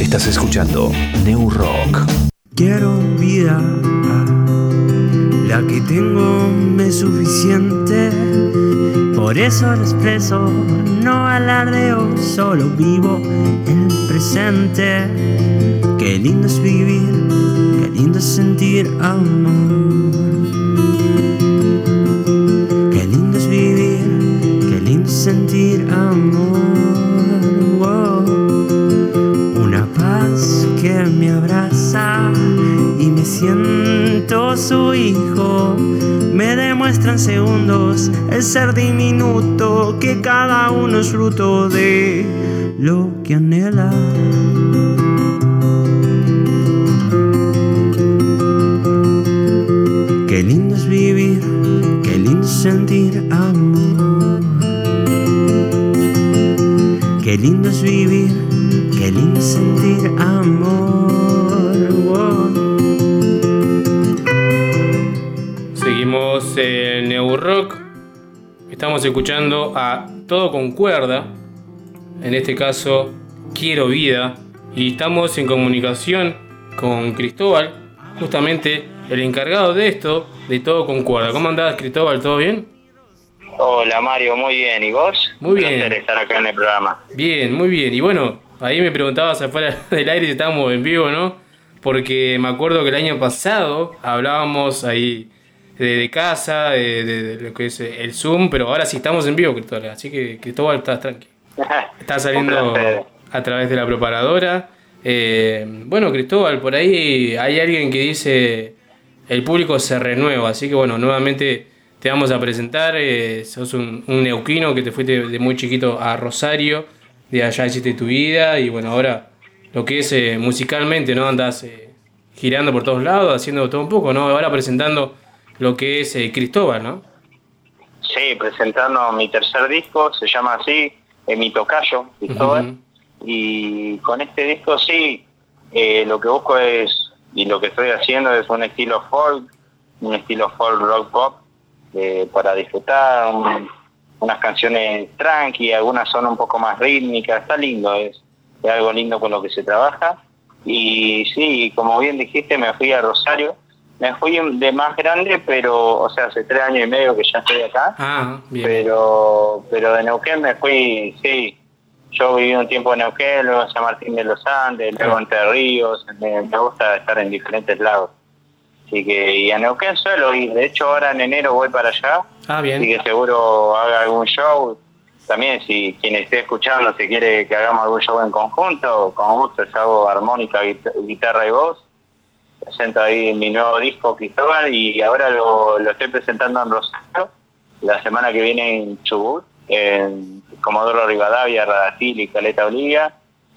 Estás escuchando New Rock. Quiero vida, la que tengo me es suficiente. Por eso lo expreso, no alardeo, solo vivo el presente. Qué lindo es vivir, qué lindo es sentir amor. Siento su hijo. Me demuestran segundos el ser diminuto que cada uno es fruto de lo que anhela. Qué lindo es vivir, qué lindo es sentir amor. Qué lindo es vivir, qué lindo es sentir amor. Seguimos en New Rock. Estamos escuchando a Todo con Cuerda. En este caso, Quiero Vida. Y estamos en comunicación con Cristóbal, justamente el encargado de esto, de Todo con Cuerda. ¿Cómo andás, Cristóbal? ¿Todo bien? Hola Mario, muy bien. ¿Y vos? Muy Un bien. placer estar acá en el programa. Bien, muy bien. Y bueno, ahí me preguntabas afuera del aire si estábamos en vivo, ¿no? Porque me acuerdo que el año pasado hablábamos ahí de, casa, de, de- de lo que es el Zoom, pero ahora sí estamos en vivo, Cristóbal. Así que Cristóbal, estás tranquilo. Está saliendo a través de la preparadora. Eh, bueno, Cristóbal, por ahí hay alguien que dice el público se renueva, así que bueno, nuevamente te vamos a presentar. eh, sos un, un neuquino que te fuiste de muy chiquito a Rosario, de allá hiciste tu vida y bueno, ahora lo que es eh, musicalmente, ¿no? Andás eh, girando por todos lados, haciendo todo un poco, ¿no? Ahora presentando lo que es eh, Cristóbal, ¿no? Sí, presentando mi tercer disco, se llama así, eh, Mi Tocayo, Cristóbal. Y con este disco sí, eh, lo que busco es, y lo que estoy haciendo es un estilo folk, un estilo folk rock pop, eh, para disfrutar, un- unas canciones tranqui, algunas son un poco más rítmicas, está lindo, es, es algo lindo con lo que se trabaja. Y sí, como bien dijiste, me fui a Rosario, me fui de más grande, pero, o sea, hace tres años y medio que ya estoy acá. Ah, bien. Pero, pero de Neuquén me fui, sí. Yo viví un tiempo en Neuquén, luego en San Martín de los Andes, luego en Entre Ríos. Me, me gusta estar en diferentes lados. Así que, y a Neuquén suelo ir. De hecho, ahora en enero voy para allá. Ah, bien. Así que seguro haga algún show. También, si quien esté escuchando se quiere que hagamos algún show en conjunto, con gusto, hago armónica, guit- guitarra y voz. Presento ahí mi nuevo disco Cristóbal y ahora lo, lo estoy presentando en Rosario, la semana que viene en Chubut, en Comodoro Rivadavia, Radatil y Caleta Olivia,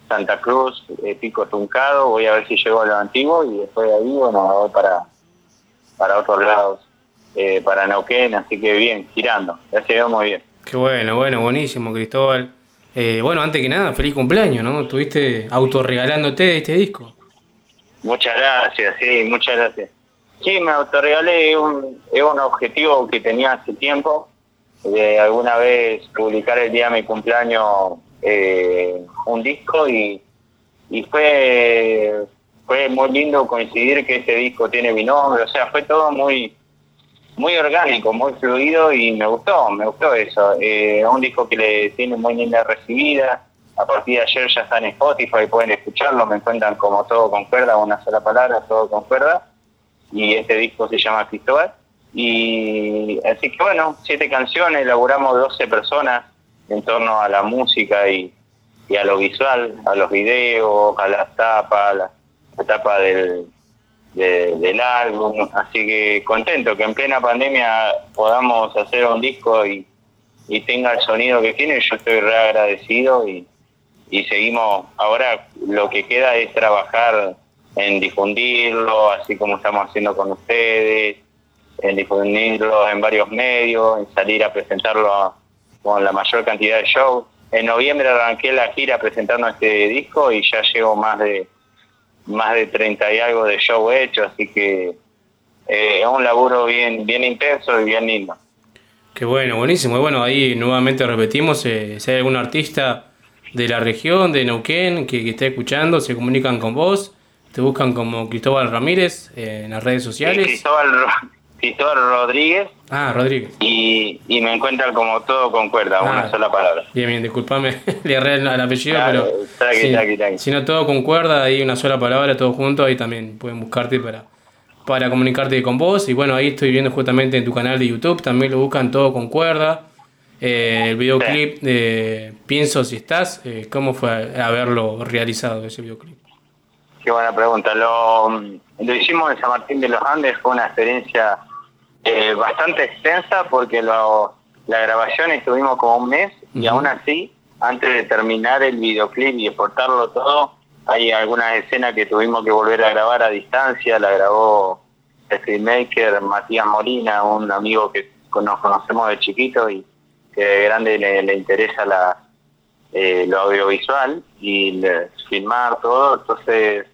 Santa Cruz, eh, Pico Truncado, voy a ver si llego a lo antiguo y después de ahí, bueno, voy para, para otros lados, eh, para Neuquén, así que bien, girando, ya se muy bien. Qué bueno, bueno, buenísimo, Cristóbal. Eh, bueno, antes que nada, feliz cumpleaños, ¿no? Estuviste autorregalándote este disco. Muchas gracias, sí, muchas gracias. Sí, me autorregalé, un, es un objetivo que tenía hace tiempo, de alguna vez publicar el día de mi cumpleaños eh, un disco y, y fue, fue muy lindo coincidir que este disco tiene mi nombre, o sea, fue todo muy muy orgánico, muy fluido y me gustó, me gustó eso. Eh, un disco que le tiene muy linda recibida. A partir de ayer ya está en Spotify, pueden escucharlo, me encuentran como todo con cuerda, una sola palabra, todo con cuerda. Y este disco se llama Cristóbal. Y así que bueno, siete canciones, elaboramos 12 personas en torno a la música y, a lo visual, a los videos, a las tapas, la, la tapa del, de- del álbum, así que contento que en plena pandemia podamos hacer un disco y, y tenga el sonido que tiene, yo estoy re agradecido y, y seguimos, ahora lo que queda es trabajar en difundirlo, así como estamos haciendo con ustedes, en difundirlo en varios medios, en salir a presentarlo con la mayor cantidad de shows. En noviembre arranqué la gira presentando este disco y ya llevo más de más de 30 y algo de show hecho, así que eh, es un laburo bien bien intenso y bien lindo. Qué bueno, buenísimo. Y bueno, ahí nuevamente repetimos, eh, si hay algún artista de la región, de Neuquén, que, que esté escuchando, se comunican con vos, te buscan como Cristóbal Ramírez eh, en las redes sociales. Cristóbal, Ro- Cristóbal Rodríguez Ah, Rodríguez. y, y me encuentran como todo con cuerda, Ah. una sola palabra. Bien, bien, disculpame, le erré el, el apellido, Claro, pero tranqui, sí, tranqui, tranqui. si no todo concuerda, ahí una sola palabra, todo junto, ahí también pueden buscarte para, para comunicarte con vos. Y bueno, ahí estoy viendo justamente en tu canal de YouTube, también lo buscan todo concuerda. Eh, el videoclip de Pienso si estás, eh, ¿cómo fue haberlo realizado ese videoclip? Qué buena pregunta. Lo, lo hicimos en San Martín de los Andes, fue una experiencia eh, bastante extensa porque lo, la grabación estuvimos como un mes y aún así, antes de terminar el videoclip y exportarlo todo, hay algunas escenas que tuvimos que volver a grabar a distancia, la grabó el filmmaker Matías Molina, un amigo que nos conocemos de chiquito y que de grande le, interesa la, eh, lo audiovisual y filmar todo, entonces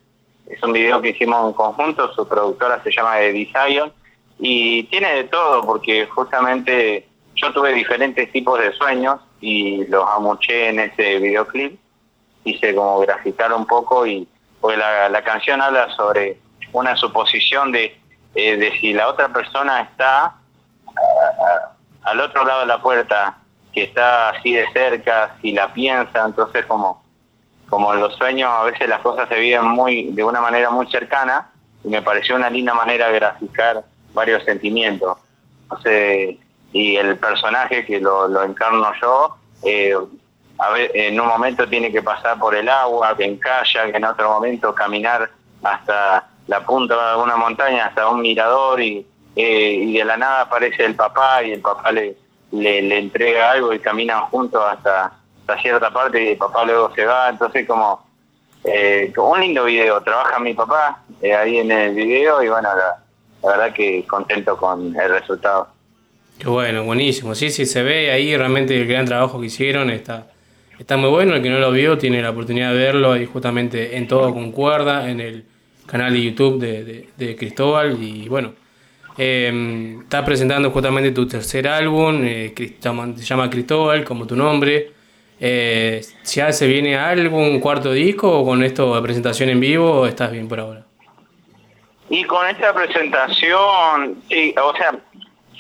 es un video que hicimos en conjunto, su productora se llama Eddie Zion y tiene de todo porque justamente yo tuve diferentes tipos de sueños y los amuché en ese videoclip, hice como graficar un poco y pues la, la canción habla sobre una suposición de, eh, de si la otra persona está ah, al otro lado de la puerta, que está así de cerca, si la piensa, entonces como como en los sueños a veces las cosas se viven muy de una manera muy cercana y me pareció una linda manera de graficar varios sentimientos. Entonces, y el personaje que lo, encarno yo, eh, a ver, en un momento tiene que pasar por el agua, que en kayak, en otro momento caminar hasta la punta de una montaña, hasta un mirador y, eh, y de la nada aparece el papá y el papá le, le, entrega algo y caminan juntos hasta, hasta cierta parte y el papá luego se va, entonces como, eh, un lindo video, trabaja mi papá eh, ahí en el video y bueno, la, verdad que contento con el resultado. Qué bueno, buenísimo. Sí, sí, se ve ahí realmente el gran trabajo que hicieron. Está, está muy bueno. El que no lo vio tiene la oportunidad de verlo ahí justamente en Todo con Cuerda, en el canal de YouTube de, de- de Cristóbal. Y bueno, eh, está presentando justamente tu tercer álbum, eh, se llama- Cristóbal, como tu nombre. Eh, ¿Ya se viene algún cuarto disco o con esto de presentación en vivo o estás bien por ahora? Y con esta presentación, sí, o sea,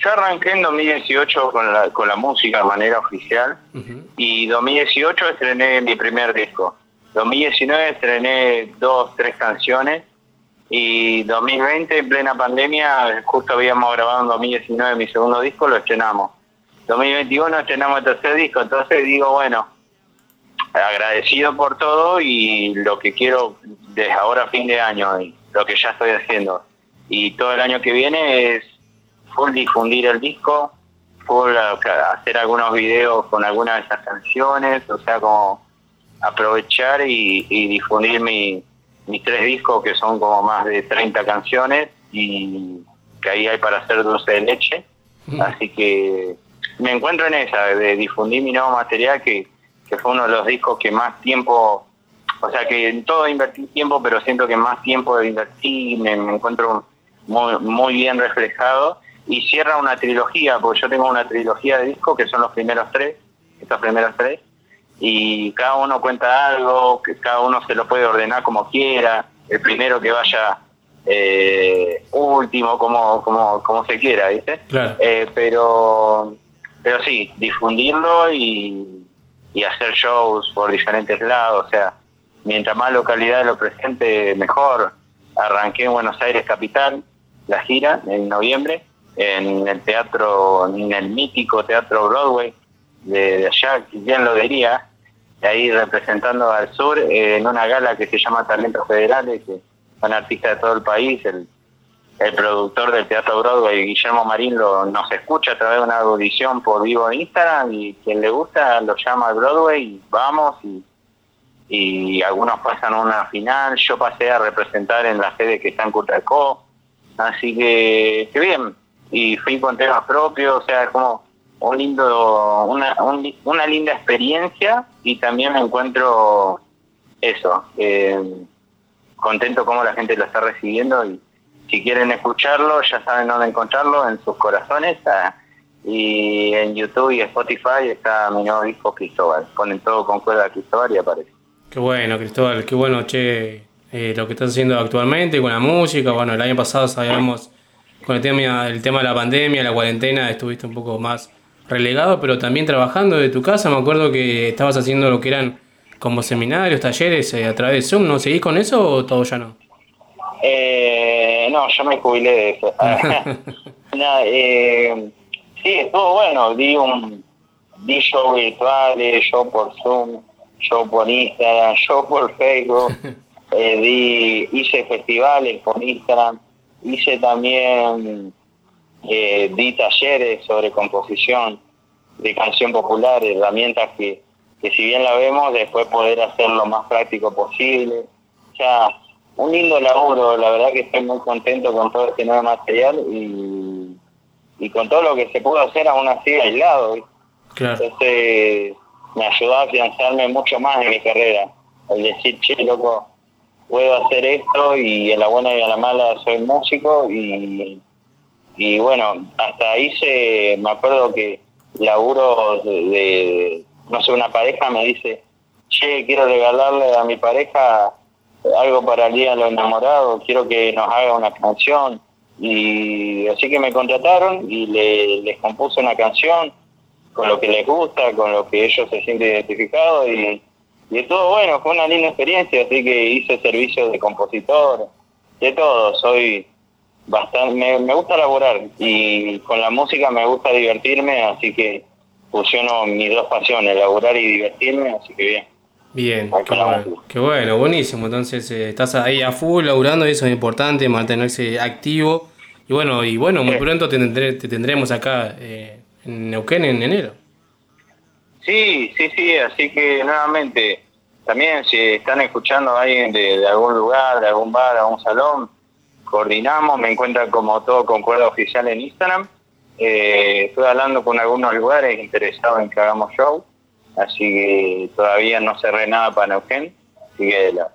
yo arranqué en 2018 con la, con la música de manera oficial y 2018 estrené mi primer disco. 2019 estrené dos, tres canciones y 2020 en plena pandemia, justo habíamos grabado en 2019 mi segundo disco, lo estrenamos. 2021 estrenamos el tercer disco, entonces digo, bueno, agradecido por todo y lo que quiero desde ahora fin de año y lo que ya estoy haciendo y todo el año que viene es full difundir el disco, full hacer algunos videos con algunas de esas canciones, o sea, como aprovechar y, y difundir mi- mis tres discos que son como más de 30 canciones y que ahí hay para hacer dulce de leche. Así que me encuentro en esa, de difundir mi nuevo material, que, que fue uno de los discos que más tiempo, o sea, que en todo invertí tiempo, pero siento que más tiempo de invertir, me, me encuentro muy, muy bien reflejado. Y cierra una trilogía, porque yo tengo una trilogía de discos que son los primeros tres, estos primeros tres, y cada uno cuenta algo, que cada uno se lo puede ordenar como quiera, el primero que vaya eh, último, como, como, como se quiera, ¿viste? Claro. Eh, pero, pero sí, difundirlo y, y hacer shows por diferentes lados, o sea, mientras más localidad lo presente, mejor. Arranqué en Buenos Aires Capital, la gira, en noviembre, en el teatro, en el mítico Teatro Broadway de, allá, bien lo diría, ahí representando al sur eh, en una gala que se llama Talentos Federales, que son artistas de todo el país, el, el productor del Teatro Broadway, Guillermo Marín, lo, nos escucha a través de una audición por vivo en Instagram y quien le gusta lo llama al Broadway y vamos y, y algunos pasan una final, yo pasé a representar en la sede que está en Curacó, así que, que bien, y fui con temas propios, o sea, como un lindo, una, un una linda experiencia y también me encuentro eso, eh, contento cómo la gente lo está recibiendo y si quieren escucharlo ya saben dónde encontrarlo, en sus corazones ah, y en YouTube y Spotify está mi nuevo disco Cristóbal, ponen todo con cuerda Cristóbal y aparece. Qué bueno, Cristóbal, qué bueno, che, eh, lo que estás haciendo actualmente con la música. Bueno, el año pasado sabíamos con el tema, el tema de la pandemia, la cuarentena, estuviste un poco más relegado, pero también trabajando de tu casa. Me acuerdo que estabas haciendo lo que eran como seminarios, talleres eh, a través de Zoom. ¿No seguís con eso o todo ya no? Eh, no, yo me jubilé de eso. No, eh, sí, estuvo bueno. Di un di show virtuales, show por Zoom, show por Instagram, show por Facebook. Eh, di, hice festivales por Instagram. Hice también eh, di talleres sobre composición de canción popular, herramientas que, que si bien la vemos, después poder hacer lo más práctico posible. O sea, un lindo laburo, la verdad que estoy muy contento con todo este nuevo material y, y con todo lo que se pudo hacer aún así aislado. Entonces me ayudó a afianzarme mucho más en mi carrera. El decir, che, loco, puedo hacer esto y en la buena y en la mala soy músico y, y bueno, hasta hice, me acuerdo que laburo de, de, no sé, una pareja me dice, che, quiero regalarle a mi pareja algo para el Día de los Enamorados, quiero que nos haga una canción. Y así que me contrataron y le, les compuse una canción con lo que les gusta, con lo que ellos se sienten identificados y, y todo bueno, fue una linda experiencia, así que hice servicio de compositor, de todo, soy bastante, me, me gusta laborar y con la música me gusta divertirme, así que fusiono mis dos pasiones, laborar y divertirme, así que bien. Bien, qué bueno, qué bueno, buenísimo. Entonces eh, estás ahí a full laburando y eso es importante, mantenerse activo. Y bueno, y bueno, muy pronto te, tendré- te tendremos acá eh, en Neuquén en enero. Sí, sí, sí, así que nuevamente, también si están escuchando a alguien de, de algún lugar, de algún bar, algún salón, coordinamos, me encuentran como todo concuerdo oficial en Instagram. Eh, estoy hablando con algunos lugares interesados en que hagamos show, así que todavía no cerré nada para Neuquén, así que la-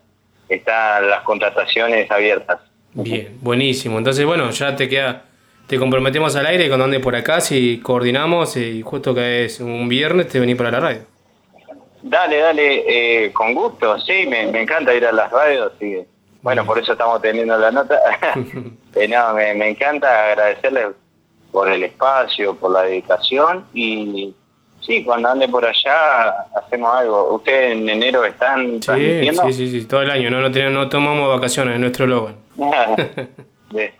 están las contrataciones abiertas. Bien, buenísimo. Entonces, bueno, ya te queda, te comprometemos al aire cuando andes por acá, si coordinamos y justo que es un viernes te venís para la radio. Dale, dale, eh, con gusto, sí, me, me encanta ir a las radios, que, bueno, por eso estamos teniendo la nota. Eh, no, me, me encanta agradecerles por el espacio, por la dedicación y sí, cuando ande por allá hacemos algo. ¿Ustedes en enero están Sí, sí, sí, sí, todo el año, no, no, tenemos- no tomamos vacaciones, es nuestro logo. Bien.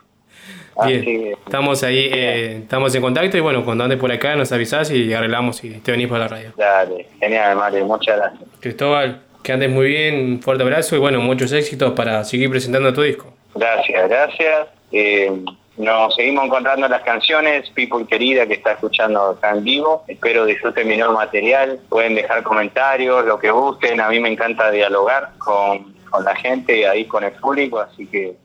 Estamos ahí, eh, estamos en contacto y bueno, cuando andes por acá nos avisás y arreglamos y te venís por la radio. dale, genial, Mario, muchas gracias. Cristóbal, que andes muy bien, un fuerte abrazo y bueno, muchos éxitos para seguir presentando tu disco. Gracias, gracias. Eh, nos seguimos encontrando en las canciones, People Querida que está escuchando acá en vivo. Espero disfruten mi nuevo material. Pueden dejar comentarios, lo que gusten. A mí me encanta dialogar con, con la gente ahí con el público, así que...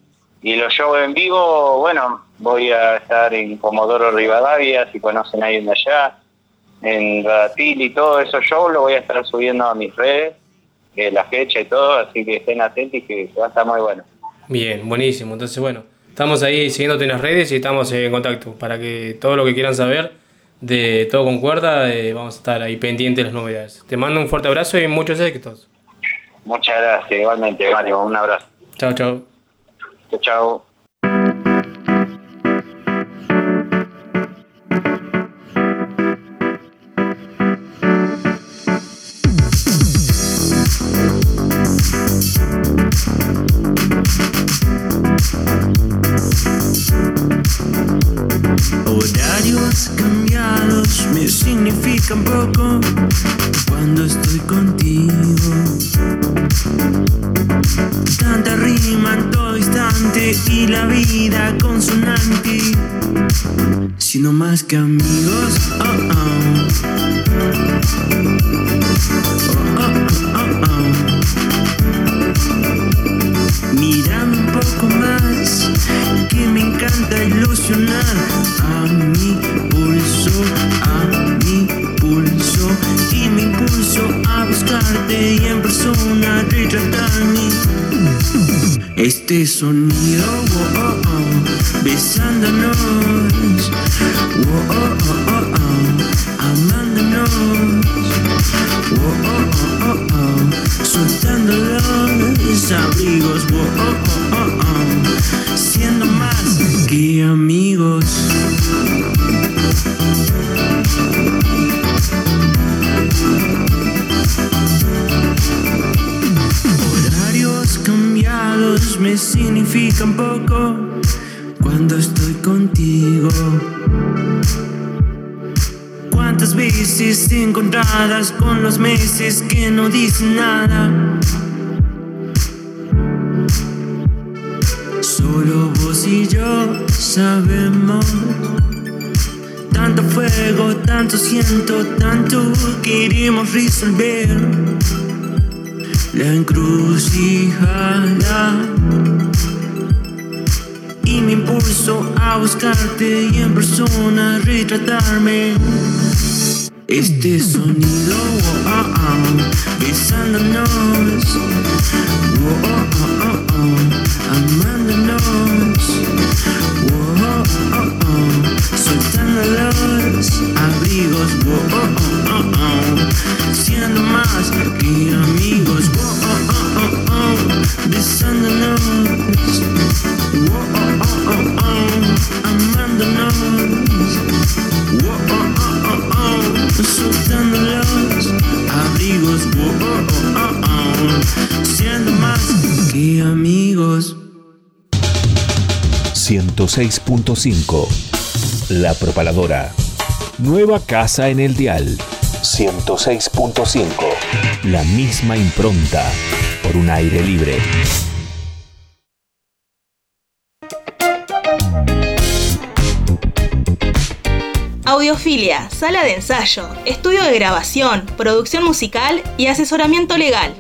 Y los shows en vivo, bueno, voy a estar en Comodoro Rivadavia, si conocen a alguien de allá, en Radatil y todo esos shows lo voy a estar subiendo a mis redes, eh, la fecha y todo, así que estén atentos y que va a estar muy bueno. Bien, buenísimo. Entonces, bueno, estamos ahí siguiéndote en las redes y estamos en contacto para que todo lo que quieran saber de todo concuerda, eh, vamos a estar ahí pendientes de las novedades. Te mando un fuerte abrazo y muchos éxitos. Muchas gracias, igualmente, Mario. Un abrazo. Chao, chao. Chao, chao. 106.5 La Propaladora. Nueva casa en el dial. 106.5 La misma impronta por un aire libre. Audiofilia, sala de ensayo, estudio de grabación, producción musical y asesoramiento legal.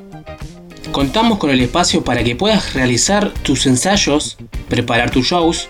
Contamos con el espacio para que puedas realizar tus ensayos, preparar tus shows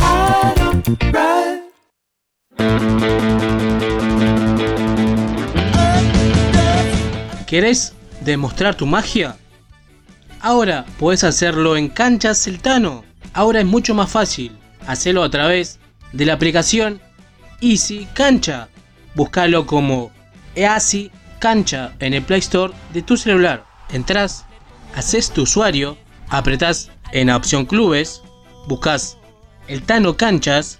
¿Querés demostrar tu magia? Ahora puedes hacerlo en Canchas Celtano. Ahora es mucho más fácil. Hacelo a través de la aplicación Easy Cancha. Búscalo como Easy Cancha en el Play Store de tu celular. Entrás, haces tu usuario, apretás en la opción clubes, buscas el Tano Canchas,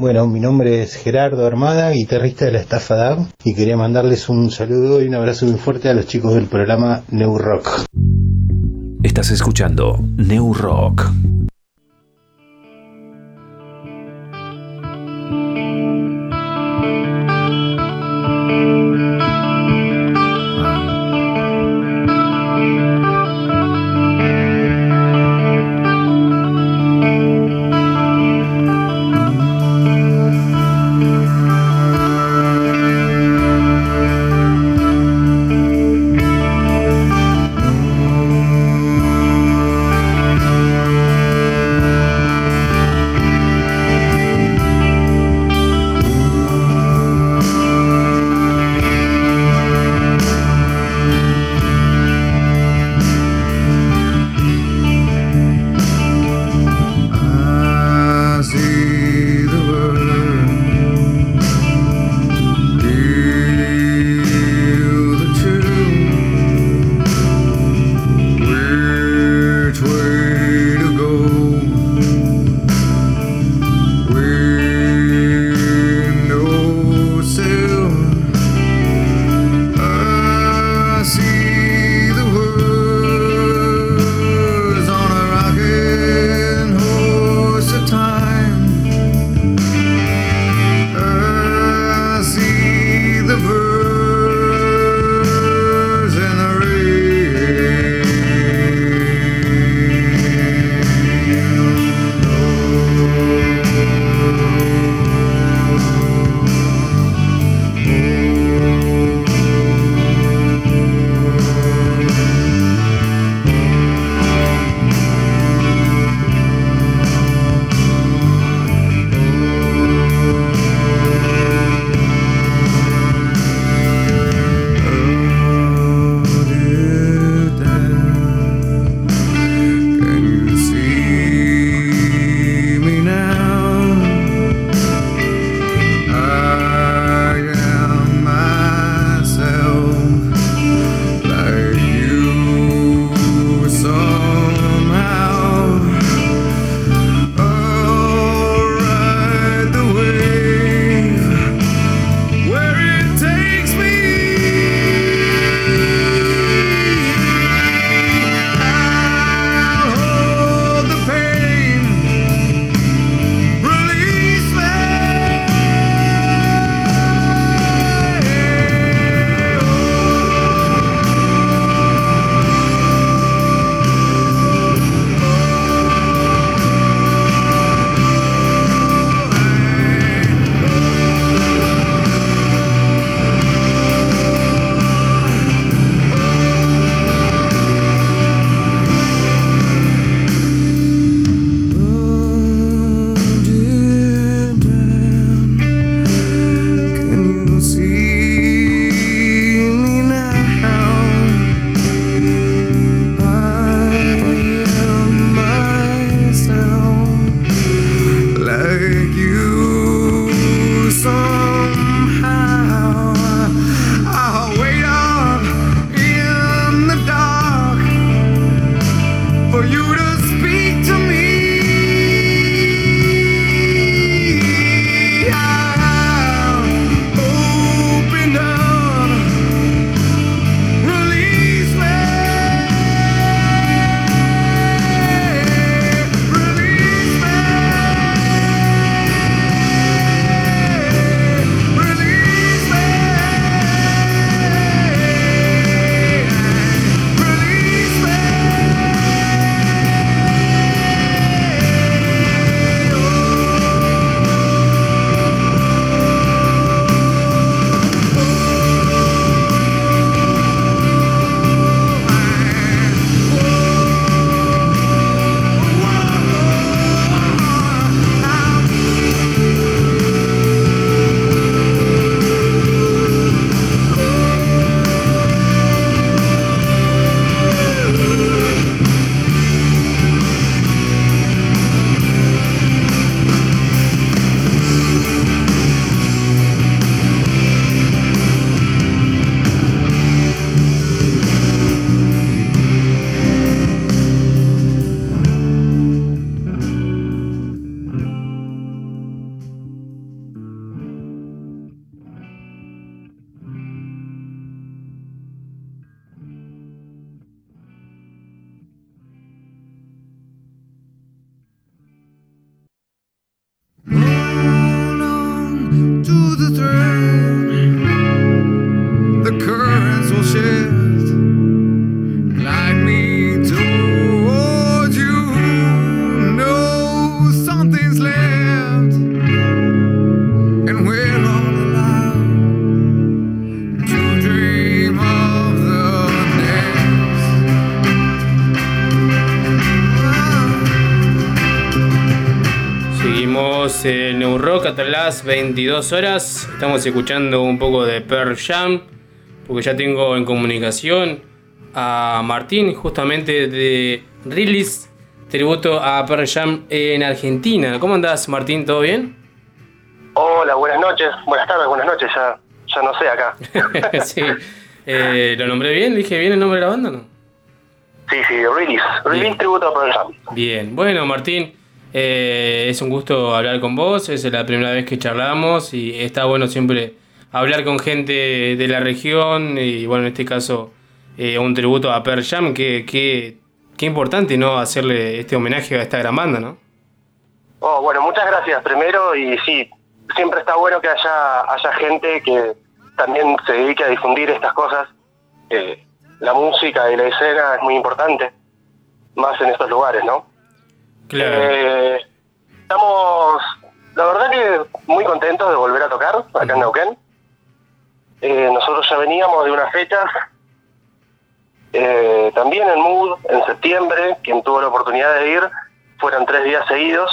Bueno, mi nombre es Gerardo Armada, guitarrista de la estafa DAB, y quería mandarles un saludo y un abrazo muy fuerte a los chicos del programa New Rock. Estás escuchando New Rock. Las 22 horas. Estamos escuchando un poco de Pearl Jam, porque ya tengo en comunicación a Martín, justamente de Release, tributo a Pearl Jam en Argentina. ¿Cómo andás, Martín? ¿Todo bien? Hola, buenas noches, buenas tardes, buenas noches, ya, ya no sé acá. sí. Eh, ¿Lo nombré bien? ¿Dije bien el nombre de la banda no? Sí, sí, Release, Release tributo a Pearl Jam. Bien, bueno, Martín. Eh, es un gusto hablar con vos, es la primera vez que charlamos y está bueno siempre hablar con gente de la región y bueno, en este caso eh, un tributo a Pearl Jam, que, que, qué importante no hacerle este homenaje a esta gran banda, ¿no? Oh, bueno, muchas gracias primero y sí, siempre está bueno que haya, haya gente que también se dedique a difundir estas cosas. Eh, la música y la escena es muy importante, más en estos lugares, ¿no? Eh, estamos, la verdad que muy contentos de volver a tocar acá en Neuquén. Eh, nosotros ya veníamos de unas fechas, eh, también en Mood, en septiembre, quien tuvo la oportunidad de ir, fueron tres días seguidos,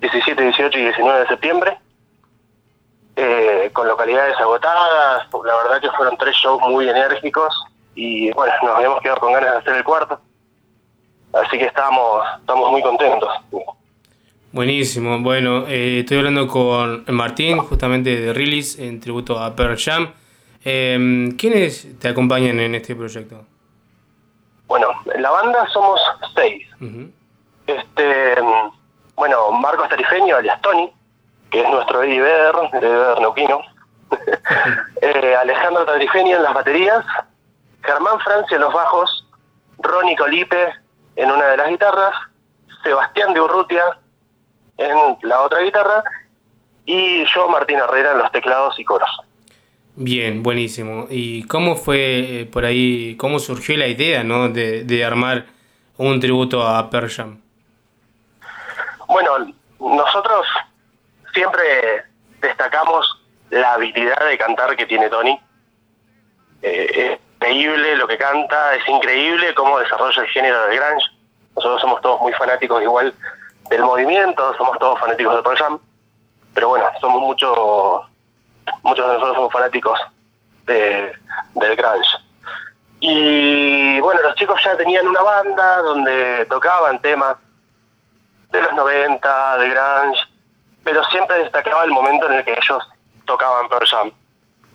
17, 18 y 19 de septiembre, eh, con localidades agotadas, la verdad que fueron tres shows muy enérgicos y bueno, nos habíamos quedado con ganas de hacer el cuarto. Así que estamos, estamos muy contentos. Buenísimo. Bueno, eh, estoy hablando con Martín, justamente de Release, en tributo a Pearl Jam. Eh, ¿Quiénes te acompañan en este proyecto? Bueno, en la banda somos seis. Este, bueno, Marcos Tarifeño, alias Tony, que es nuestro Eddie Vedder, Eddie neuquino. eh, Alejandro Tarifeño en las baterías, Germán Francia en los bajos, Ronnie Colipe en una de las guitarras, Sebastián de Urrutia en la otra guitarra y yo, Martín Herrera, en los teclados y coros. Bien, buenísimo. ¿Y cómo fue eh, por ahí, cómo surgió la idea ¿no? de, de armar un tributo a Pearl Jam? Bueno, nosotros siempre destacamos la habilidad de cantar que tiene Tony. Eh, es increíble lo que canta, es increíble cómo desarrolla el género del grunge. Nosotros somos todos muy fanáticos igual del movimiento, somos todos fanáticos de Pearl Jam, pero bueno, somos muchos, muchos de nosotros somos fanáticos de, del grunge. Y bueno, los chicos ya tenían una banda donde tocaban temas de los 90, de grunge, pero siempre destacaba el momento en el que ellos tocaban Pearl Jam.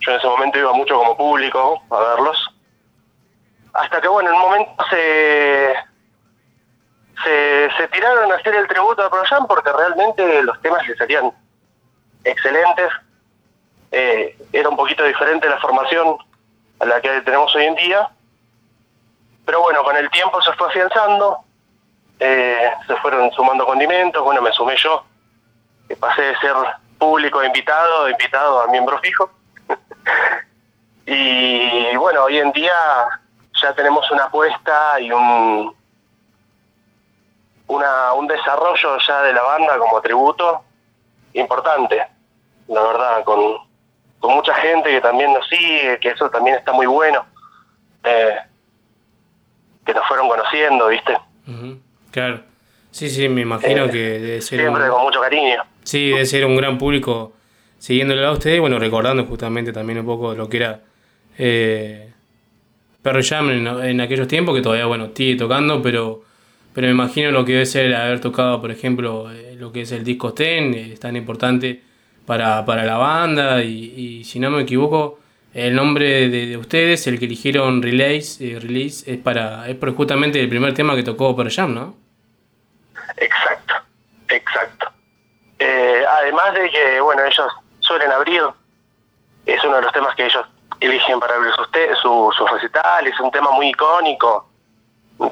Yo en ese momento iba mucho como público a verlos. Hasta que bueno, en un momento se, se, tiraron a hacer el tributo a Jam porque realmente los temas les salían excelentes. Eh, era un poquito diferente la formación a la que tenemos hoy en día. Pero bueno, con el tiempo se fue afianzando, eh, se fueron sumando condimentos, bueno, me sumé yo, que pasé de ser público invitado, invitado a miembro fijo. y bueno, hoy en día ya tenemos una apuesta y un, una, un desarrollo ya de la banda como tributo importante, la verdad, con, con mucha gente que también nos sigue, que eso también está muy bueno, eh, que nos fueron conociendo, ¿viste? Claro. Sí, sí, me imagino Eh, que debe ser. Siempre un- con mucho cariño. Sí, debe ser un gran público siguiéndolo a ustedes, bueno, recordando justamente también un poco lo que era eh, Pearl Jam en, en aquellos tiempos, que todavía, bueno, sigue tocando, pero, pero me imagino lo que debe ser haber tocado, por ejemplo, eh, lo que es el disco Ten, eh, es tan importante para, para la banda, y, si no me equivoco, el nombre de, de ustedes, el que eligieron Release, eh, Release es para es justamente el primer tema que tocó Pearl Jam, ¿no? Exacto, exacto. Además de que, bueno, ellos suelen abrir, es uno de los temas que ellos eligen para abrir sus, te- su, sus recitales, es un tema muy icónico,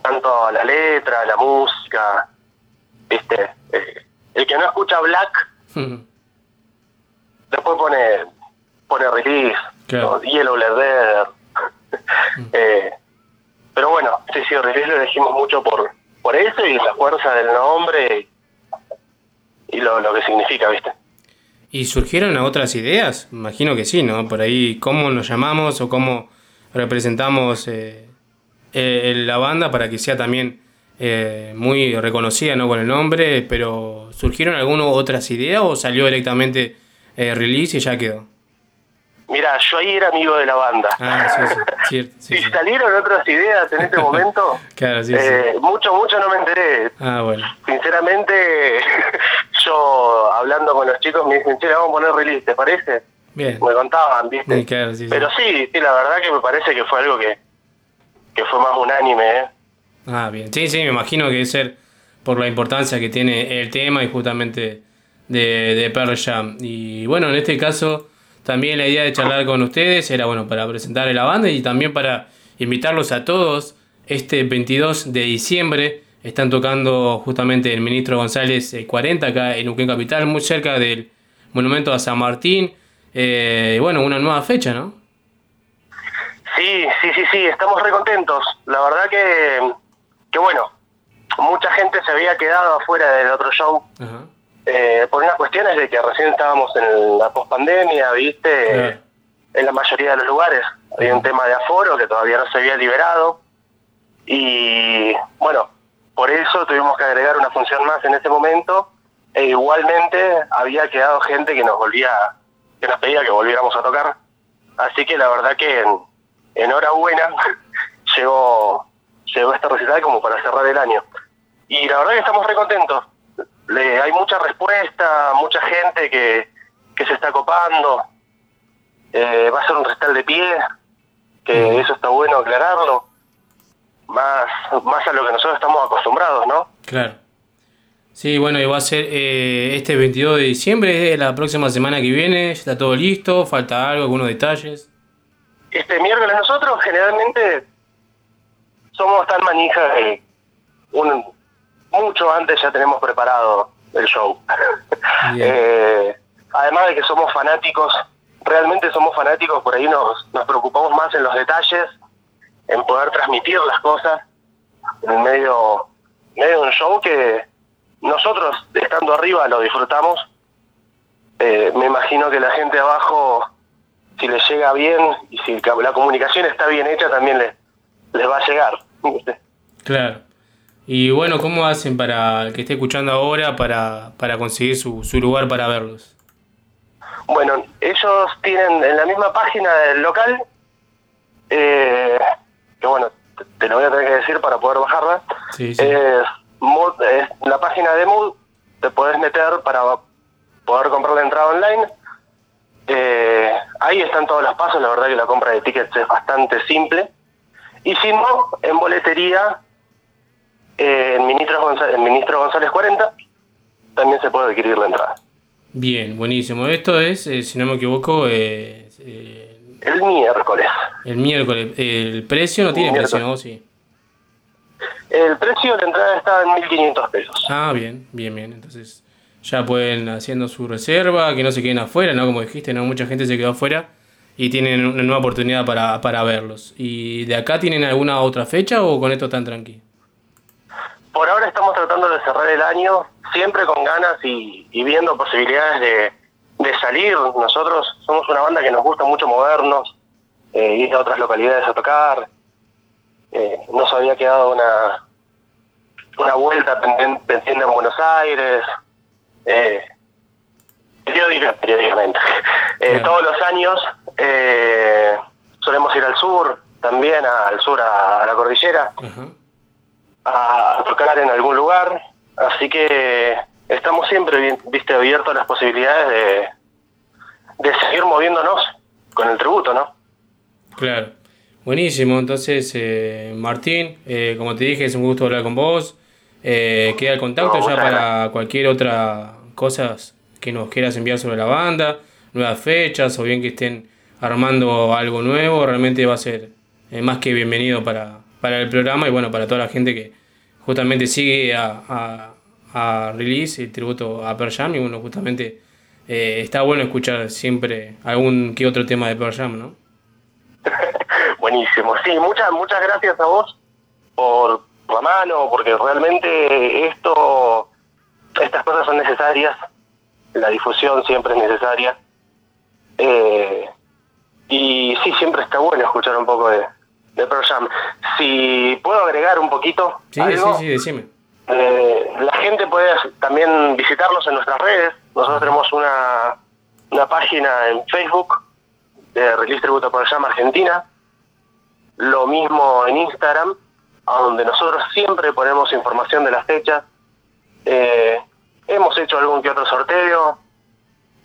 tanto la letra, la música, ¿viste? Eh, el que no escucha Black, después pone, pone Release, Claro. ¿no? Yellow Leather. eh, pero bueno, sí, sí, Release lo elegimos mucho por, por eso y la fuerza del nombre y, y lo, lo que significa, ¿viste? ¿Y surgieron otras ideas? Imagino que sí, ¿no? Por ahí, ¿cómo nos llamamos o cómo representamos eh, eh, la banda para que sea también eh, muy reconocida ¿no? con el nombre, pero ¿surgieron algunas otras ideas o salió directamente eh, release y ya quedó? Mira, yo ahí era amigo de la banda. Ah, sí, sí, cierto, sí, si salieron otras ideas en este momento, Claro, sí, sí. eh, mucho, mucho no me enteré. Ah, bueno. Sinceramente, yo hablando con los chicos me dicen, che, vamos a poner release, ¿te parece? Bien. Me contaban, ¿viste? Sí, claro, sí, sí. Pero sí, sí, la verdad que me parece que fue algo que, que fue más unánime, ¿eh? Ah, bien. Sí, sí, me imagino que debe ser por la importancia que tiene el tema y justamente de, de Pearl Jam. Y bueno, en este caso, también la idea de charlar con ustedes era, bueno, para presentar la banda y también para invitarlos a todos. Este 22 de diciembre están tocando justamente el Ministro González eh, 40 acá en Uquén Capital, muy cerca del Monumento a San Martín. Eh, bueno, una nueva fecha, ¿no? Sí, sí, sí, sí, estamos re contentos. La verdad que, que bueno, mucha gente se había quedado afuera del otro show eh, por unas cuestiones de que recién estábamos en la pospandemia, ¿viste? En la mayoría de los lugares. Había un tema de aforo que todavía no se había liberado. Y bueno, por eso tuvimos que agregar una función más en ese momento. E igualmente había quedado gente que nos volvía, que nos pedía que volviéramos a tocar. Así que la verdad que en, enhorabuena llegó, llegó este recital como para cerrar el año. Y la verdad que estamos re contentos. Le, hay mucha respuesta, mucha gente que, que se está copando. Eh, va a ser un recital de pie, que eso está bueno aclararlo. Más, más a lo que nosotros estamos acostumbrados, ¿no? Claro. Sí, bueno, y va a ser eh, este 22 de diciembre, es la próxima semana que viene, ya está todo listo, falta algo, algunos detalles. Este miércoles nosotros generalmente somos tan manija que un, mucho antes ya tenemos preparado el show. Eh, además de que somos fanáticos, realmente somos fanáticos, por ahí nos, nos preocupamos más en los detalles, en poder transmitir las cosas en medio, medio de un show que nosotros estando arriba lo disfrutamos. Eh, me imagino que la gente abajo, si les llega bien y si la comunicación está bien hecha, también les, les va a llegar. Claro. Y bueno, ¿cómo hacen para el que esté escuchando ahora para, para conseguir su, su lugar para verlos? Bueno, ellos tienen en la misma página del local, eh, que bueno, te, te lo voy a tener que decir para poder bajarla, Sí, sí. es, Mood- es la página de Mood, te podés meter para poder comprar la entrada online. Eh, ahí están todos los pasos, la verdad que la compra de tickets es bastante simple. Y si no, en boletería, eh, en, Ministro González, en Ministro González 40, también se puede adquirir la entrada. Bien, buenísimo. Esto es, eh, si no me equivoco, eh, eh, El miércoles. el miércoles. El precio no tiene precio, ¿no? Sí. El precio de entrada está en 1.500 pesos. Ah, bien, bien, bien. Entonces ya pueden haciendo su reserva, que no se queden afuera, ¿no? Como dijiste, ¿no? Mucha gente se quedó afuera y tienen una nueva oportunidad para, para verlos. ¿Y de acá tienen alguna otra fecha o con esto están tranquilos? Por ahora estamos tratando de cerrar el año siempre con ganas y, y viendo posibilidades de, de salir. Nosotros somos una banda que nos gusta mucho movernos, eh, ir a otras localidades a tocar. Eh, nos había quedado una, una vuelta pendiente, en Buenos Aires. Eh, periódica- periódicamente. Eh, Todos los años eh, solemos ir al sur, también al sur a- a la cordillera a tocar en algún lugar, así que estamos siempre bien, viste abiertos a las posibilidades de, de seguir moviéndonos con el tributo, ¿no? Claro. Buenísimo. Entonces, eh, Martín, eh, como te dije, es un gusto hablar con vos. Eh, queda el contacto No, ya para cualquier otra cosa que nos quieras enviar sobre la banda, nuevas fechas o bien que estén armando algo nuevo. Realmente va a ser más que bienvenido para, para el programa y bueno, para toda la gente que justamente sigue a, a, a Release, el tributo a Pearl Jam y bueno, justamente eh, está bueno escuchar siempre algún que otro tema de Pearl Jam, ¿no? Buenísimo. Sí, muchas muchas gracias a vos por la mano, porque realmente esto, estas cosas son necesarias, la difusión siempre es necesaria. Eh, y sí, siempre está bueno escuchar un poco de, de Pearl Jam. Si puedo agregar un poquito Sí, algo, sí, sí, decime. Eh, la gente puede también visitarnos en nuestras redes. Nosotros tenemos una, una página en Facebook de Release Tributo Pearl Jam Argentina. Lo mismo en Instagram, donde nosotros siempre ponemos información de las fechas. Eh, hemos hecho algún que otro sorteo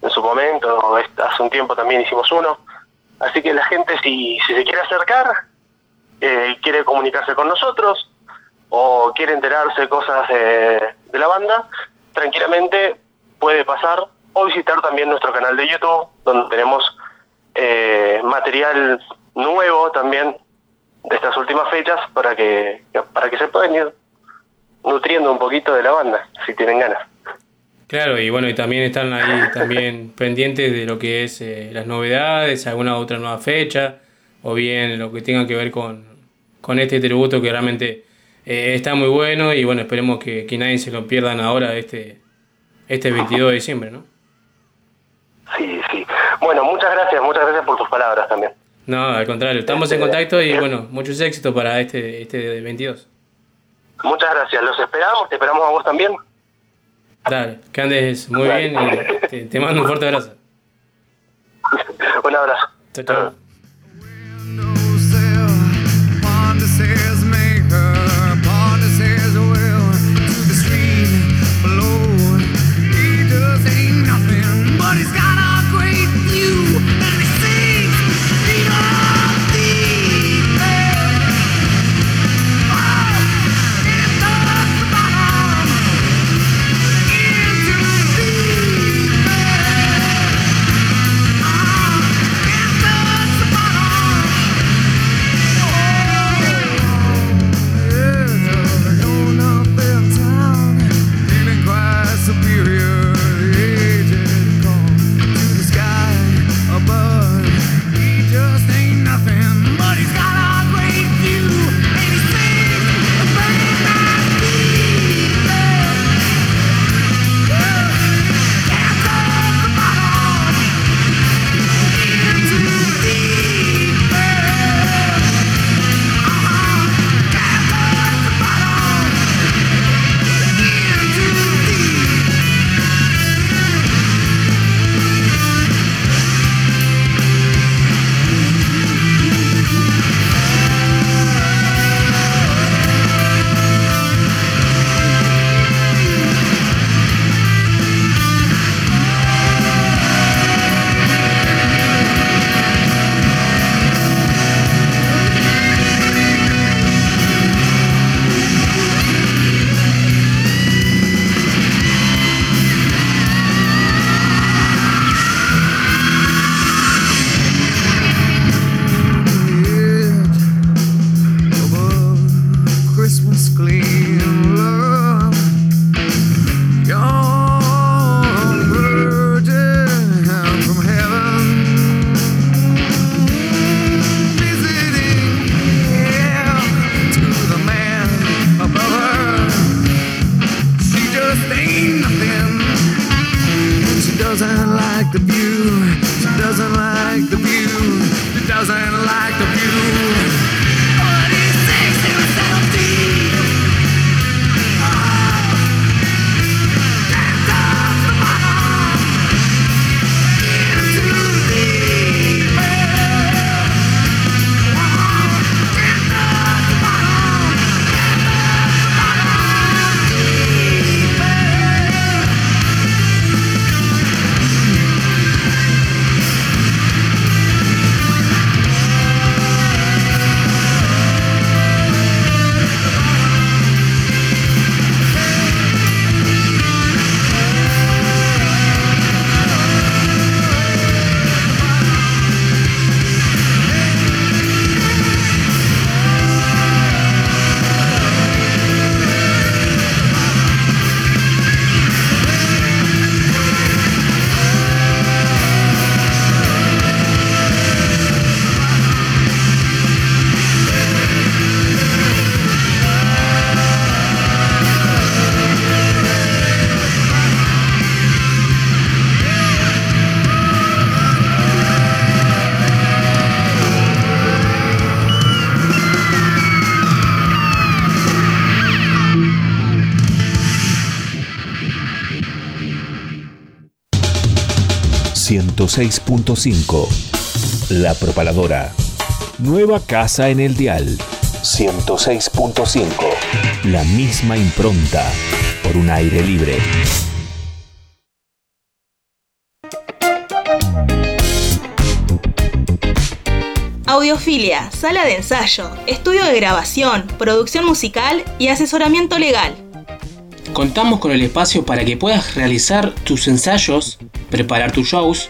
en su momento, hace un tiempo también hicimos uno. Así que la gente, si, si se quiere acercar, eh, quiere comunicarse con nosotros o quiere enterarse de cosas de la banda, tranquilamente puede pasar o visitar también nuestro canal de YouTube, donde tenemos eh, material nuevo también de estas últimas fechas para que para que se puedan ir nutriendo un poquito de la banda, si tienen ganas. Claro, y bueno, y también están ahí también pendientes de lo que es eh, las novedades, alguna otra nueva fecha, o bien lo que tenga que ver con, con este tributo que realmente eh, está muy bueno y bueno, esperemos que, que nadie se lo pierdan ahora este, este 22 de diciembre, ¿no? Sí, sí. Bueno, muchas gracias, muchas gracias por tus palabras también. No, al contrario, estamos en contacto y bueno, muchos éxitos para este, este 22. Muchas gracias, los esperamos, te esperamos a vos también. Dale, que andes muy bien y te, te mando un fuerte abrazo. Un abrazo. Chao, chao. 106.5. La Propaladora. Nueva casa en el dial. 106.5. La misma impronta por un aire libre. Audiofilia, sala de ensayo, estudio de grabación, producción musical y asesoramiento legal. Contamos con el espacio para que puedas realizar tus ensayos, preparar tus shows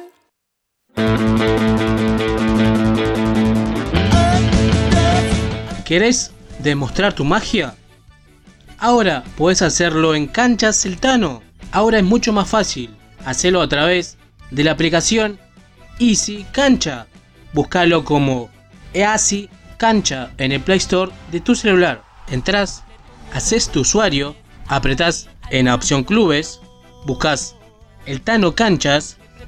¿Querés demostrar tu magia? Ahora puedes hacerlo en Canchas Celtano. Ahora es mucho más fácil. Hacelo a través de la aplicación Easy Cancha. Búscalo como Easy Cancha en el Play Store de tu celular. Entrás, haces tu usuario, apretás en la opción Clubes, buscas el Tano Canchas,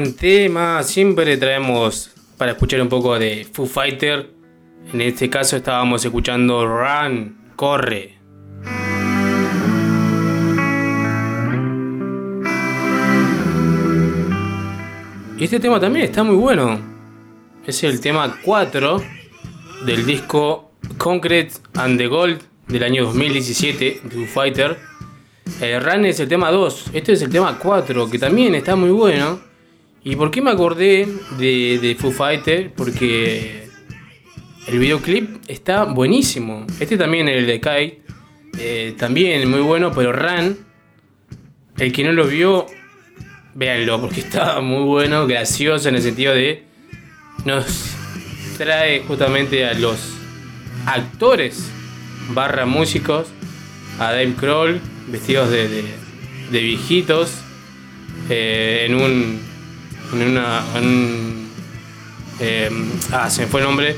Buen tema. Siempre traemos para escuchar un poco de Foo Fighter. En este caso estábamos escuchando Run, corre. Este tema también está muy bueno. Es el tema 4 del disco Concrete and the Gold del año 2017 de Foo Fighter. Eh, Run es el tema 2, este es el tema 4, que también está muy bueno. ¿Y por qué me acordé de, de Foo Fighter? Porque el videoclip está buenísimo. Este también, el de Kai, eh, también muy bueno, pero Run, el que no lo vio, véanlo, porque está muy bueno, gracioso en el sentido de. Nos trae justamente a los actores barra músicos, a Dave Kroll, vestidos de, de, de viejitos, eh, en un. En una. en eh, ah, se me fue el nombre.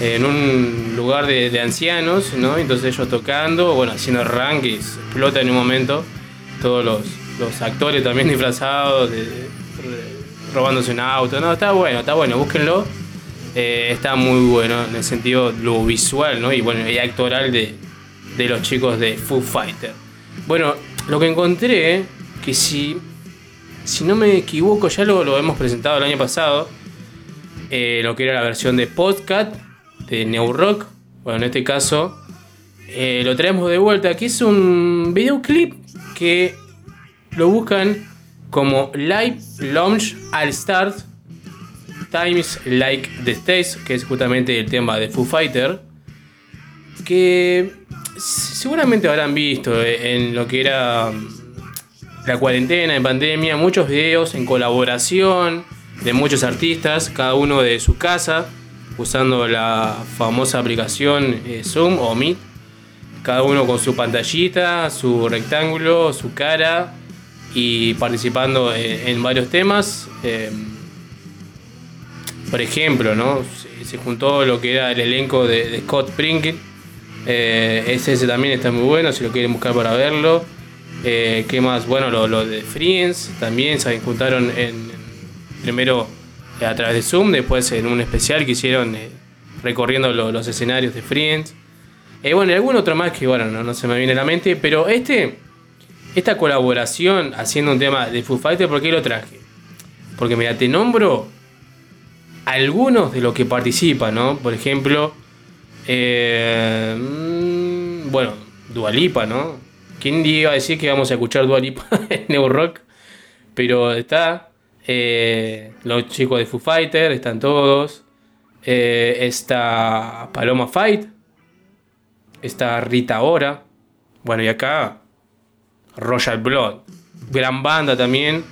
En un lugar de, de ancianos, ¿no? Entonces ellos tocando, bueno, haciendo rank y se explota en un momento. Todos los, los actores también disfrazados, robándose un auto. No, está bueno, está bueno, búsquenlo. Eh, está muy bueno en el sentido lo visual, ¿no? Y bueno, y actoral de, de los chicos de Foo Fighter. Bueno, lo que encontré, que si, si no me equivoco, ya lo, lo hemos presentado el año pasado, eh, lo que era la versión de podcast de New Rock. Bueno, en este caso eh, lo traemos de vuelta, que es un videoclip que lo buscan como Live Launch All Stars Times Like the States, que es justamente el tema de Foo Fighter, que seguramente habrán visto en lo que era la cuarentena, en pandemia, muchos videos en colaboración de muchos artistas, cada uno de su casa, usando la famosa aplicación eh, Zoom o Meet, cada uno con su pantallita, su rectángulo, su cara y participando en, en varios temas. eh, por ejemplo. Se, juntó lo que era el elenco de, Scott Prinkett. Eh, ese también está muy bueno, si lo quieren buscar para verlo. Eh, ¿Qué más? Bueno, lo, de Friends también se juntaron en, primero eh, a través de Zoom, después en un especial que hicieron eh, recorriendo lo- los escenarios de Friends. Eh, bueno, y algún otro más que, bueno, no, no se me viene a la mente, pero este, esta colaboración haciendo un tema de Foo Fighters, ¿por qué lo traje? Porque, mira, te nombro algunos de los que participan, ¿no? Por ejemplo, eh, mm, bueno, Dualipa, ¿no? ¿Quién iba a decir que vamos a escuchar Dualipa en New Rock? Pero está eh, los chicos de Foo Fighter, están todos. Eh, está Paloma Fight. Está Rita Ora. Bueno, y acá Royal Blood. Gran banda también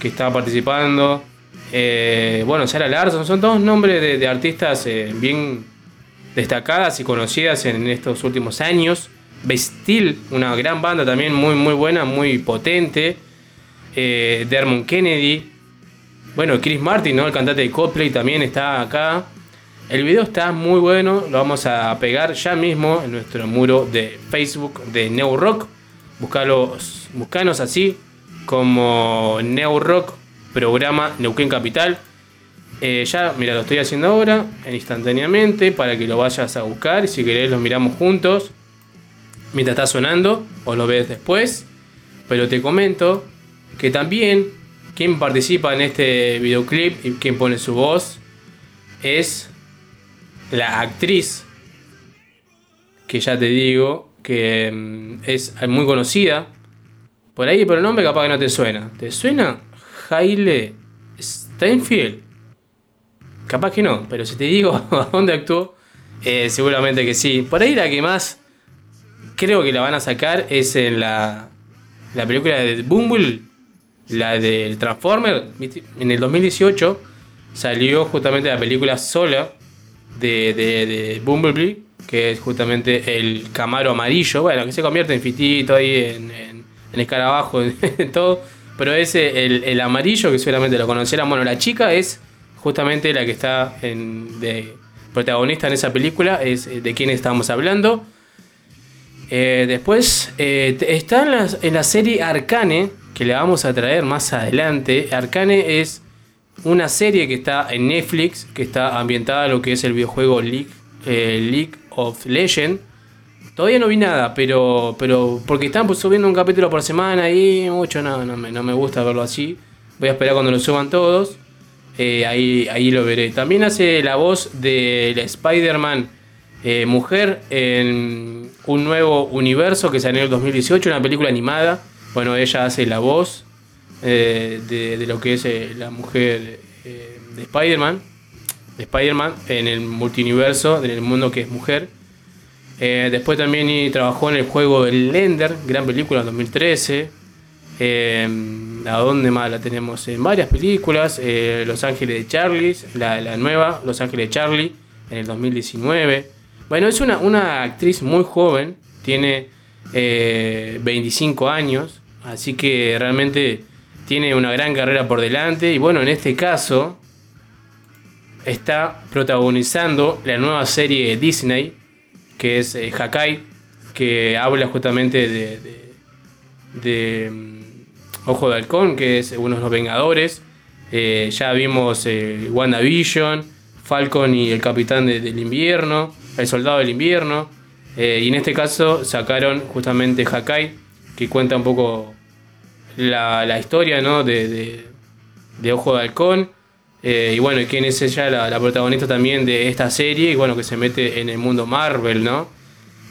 que está participando. Eh, bueno, Sarah Larson, son todos nombres de, de artistas eh, bien destacadas y conocidas en estos últimos años. Bastille, una gran banda también muy, muy buena, muy potente. Eh, Kennedy. Bueno, Chris Martin, ¿no? el cantante de Coldplay, también está acá. El video está muy bueno, lo vamos a pegar ya mismo en nuestro muro de Facebook de Neo Rock. Buscalos, buscanos así como Neo Rock programa Neuquén Capital. Eh, ya, mira, lo estoy haciendo ahora, instantáneamente, para que lo vayas a buscar. Y si querés, lo miramos juntos mientras está sonando, o lo ves después. Pero te comento que también quien participa en este videoclip y quien pone su voz es la actriz que ya te digo que mm, es muy conocida. Por ahí, por el nombre capaz que no te suena. ¿Te suena? Haile Steinfeld. Capaz que no, pero si te digo a dónde actuó, eh, seguramente que sí. Por ahí la que más creo que la van a sacar es en la, la película de Bumble, la del Transformer. En el 2018 salió justamente la película sola de, Bumblebee, que es justamente el Camaro amarillo, bueno, que se convierte en fitito ahí, en, en, en escarabajo, en todo. Pero ese, el, el amarillo, que seguramente lo conocerán, bueno, la chica es justamente la que está en, de protagonista en esa película, es eh, de quién estamos hablando. Eh, después eh, está en la, la serie Arcane, que le vamos a traer más adelante. Arcane es una serie que está en Netflix, que está ambientada a lo que es el videojuego League, eh, League of Legends. Todavía no vi nada, pero, pero porque están pues, subiendo un capítulo por semana y mucho no, no, me, no me gusta verlo así. Voy a esperar cuando lo suban todos. Ahí, ahí lo veré. También hace la voz de la Spider-Man eh, mujer en un nuevo universo que salió en el 2018, una película animada. Bueno, ella hace la voz eh, de, lo que es eh, la mujer de Spider-Man. De Spider-Man en el multiverso, en el mundo que es mujer. Después también trabajó en el juego El Lender, gran película en 2013. Eh, ¿A dónde más la tenemos? En varias películas. Los Ángeles de Charlie, la, la nueva, Los Ángeles de Charlie, en el 2019. Bueno, es una, una actriz muy joven, tiene eh, 25 años, así que realmente tiene una gran carrera por delante. Y bueno, en este caso está protagonizando la nueva serie de Disney, que es eh, Hakai, que habla justamente de, de- de, mm, Ojo de Halcón, que es uno de los Vengadores. Eh, ya vimos eh, WandaVision, Falcon y el Capitán de- del Invierno, el Soldado del Invierno. Eh, y en este caso sacaron justamente Hakai, que cuenta un poco la, historia ¿no? de, Ojo de Halcón. Eh, y bueno, quién es ella, la, la protagonista también de esta serie, y bueno, que se mete en el mundo Marvel, ¿no?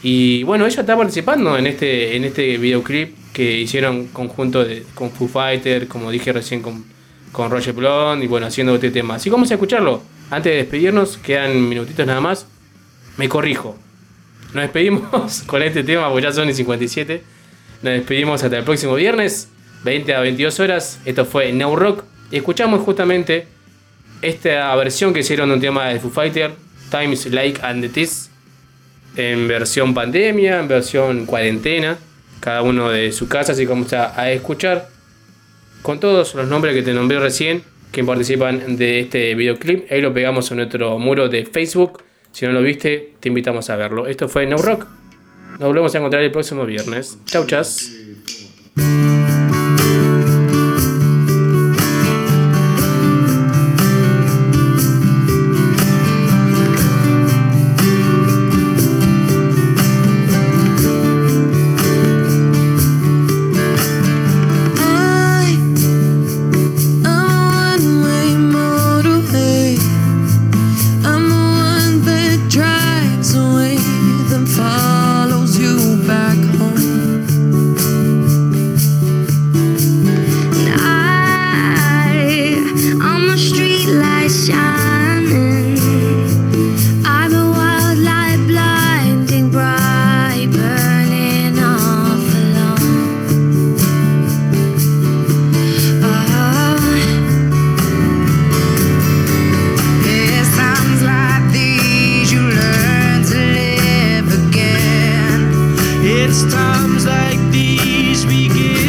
Y bueno, ella está participando en este, en este videoclip que hicieron conjunto de, con Foo Fighter, como dije recién con, con Roger Blond, y bueno, haciendo este tema. Así que vamos a escucharlo. Antes de despedirnos, quedan minutitos nada más. Me corrijo. Nos despedimos con este tema, porque ya son y 57. Nos despedimos hasta el próximo viernes, 20 a 22 horas. Esto fue Now Rock. Y escuchamos justamente esta versión que hicieron de un tema de Foo Fighter, Times Like and the This, en versión pandemia, en versión cuarentena, cada uno de su casa, así como está a escuchar, con todos los nombres que te nombré recién, que participan de este videoclip. Ahí lo pegamos en nuestro muro de Facebook. Si no lo viste, te invitamos a verlo. Esto fue No Rock. Nos volvemos a encontrar el próximo viernes. Chau, chas. It's times like these we give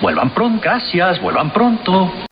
Vuelvan pronto, gracias, vuelvan pronto.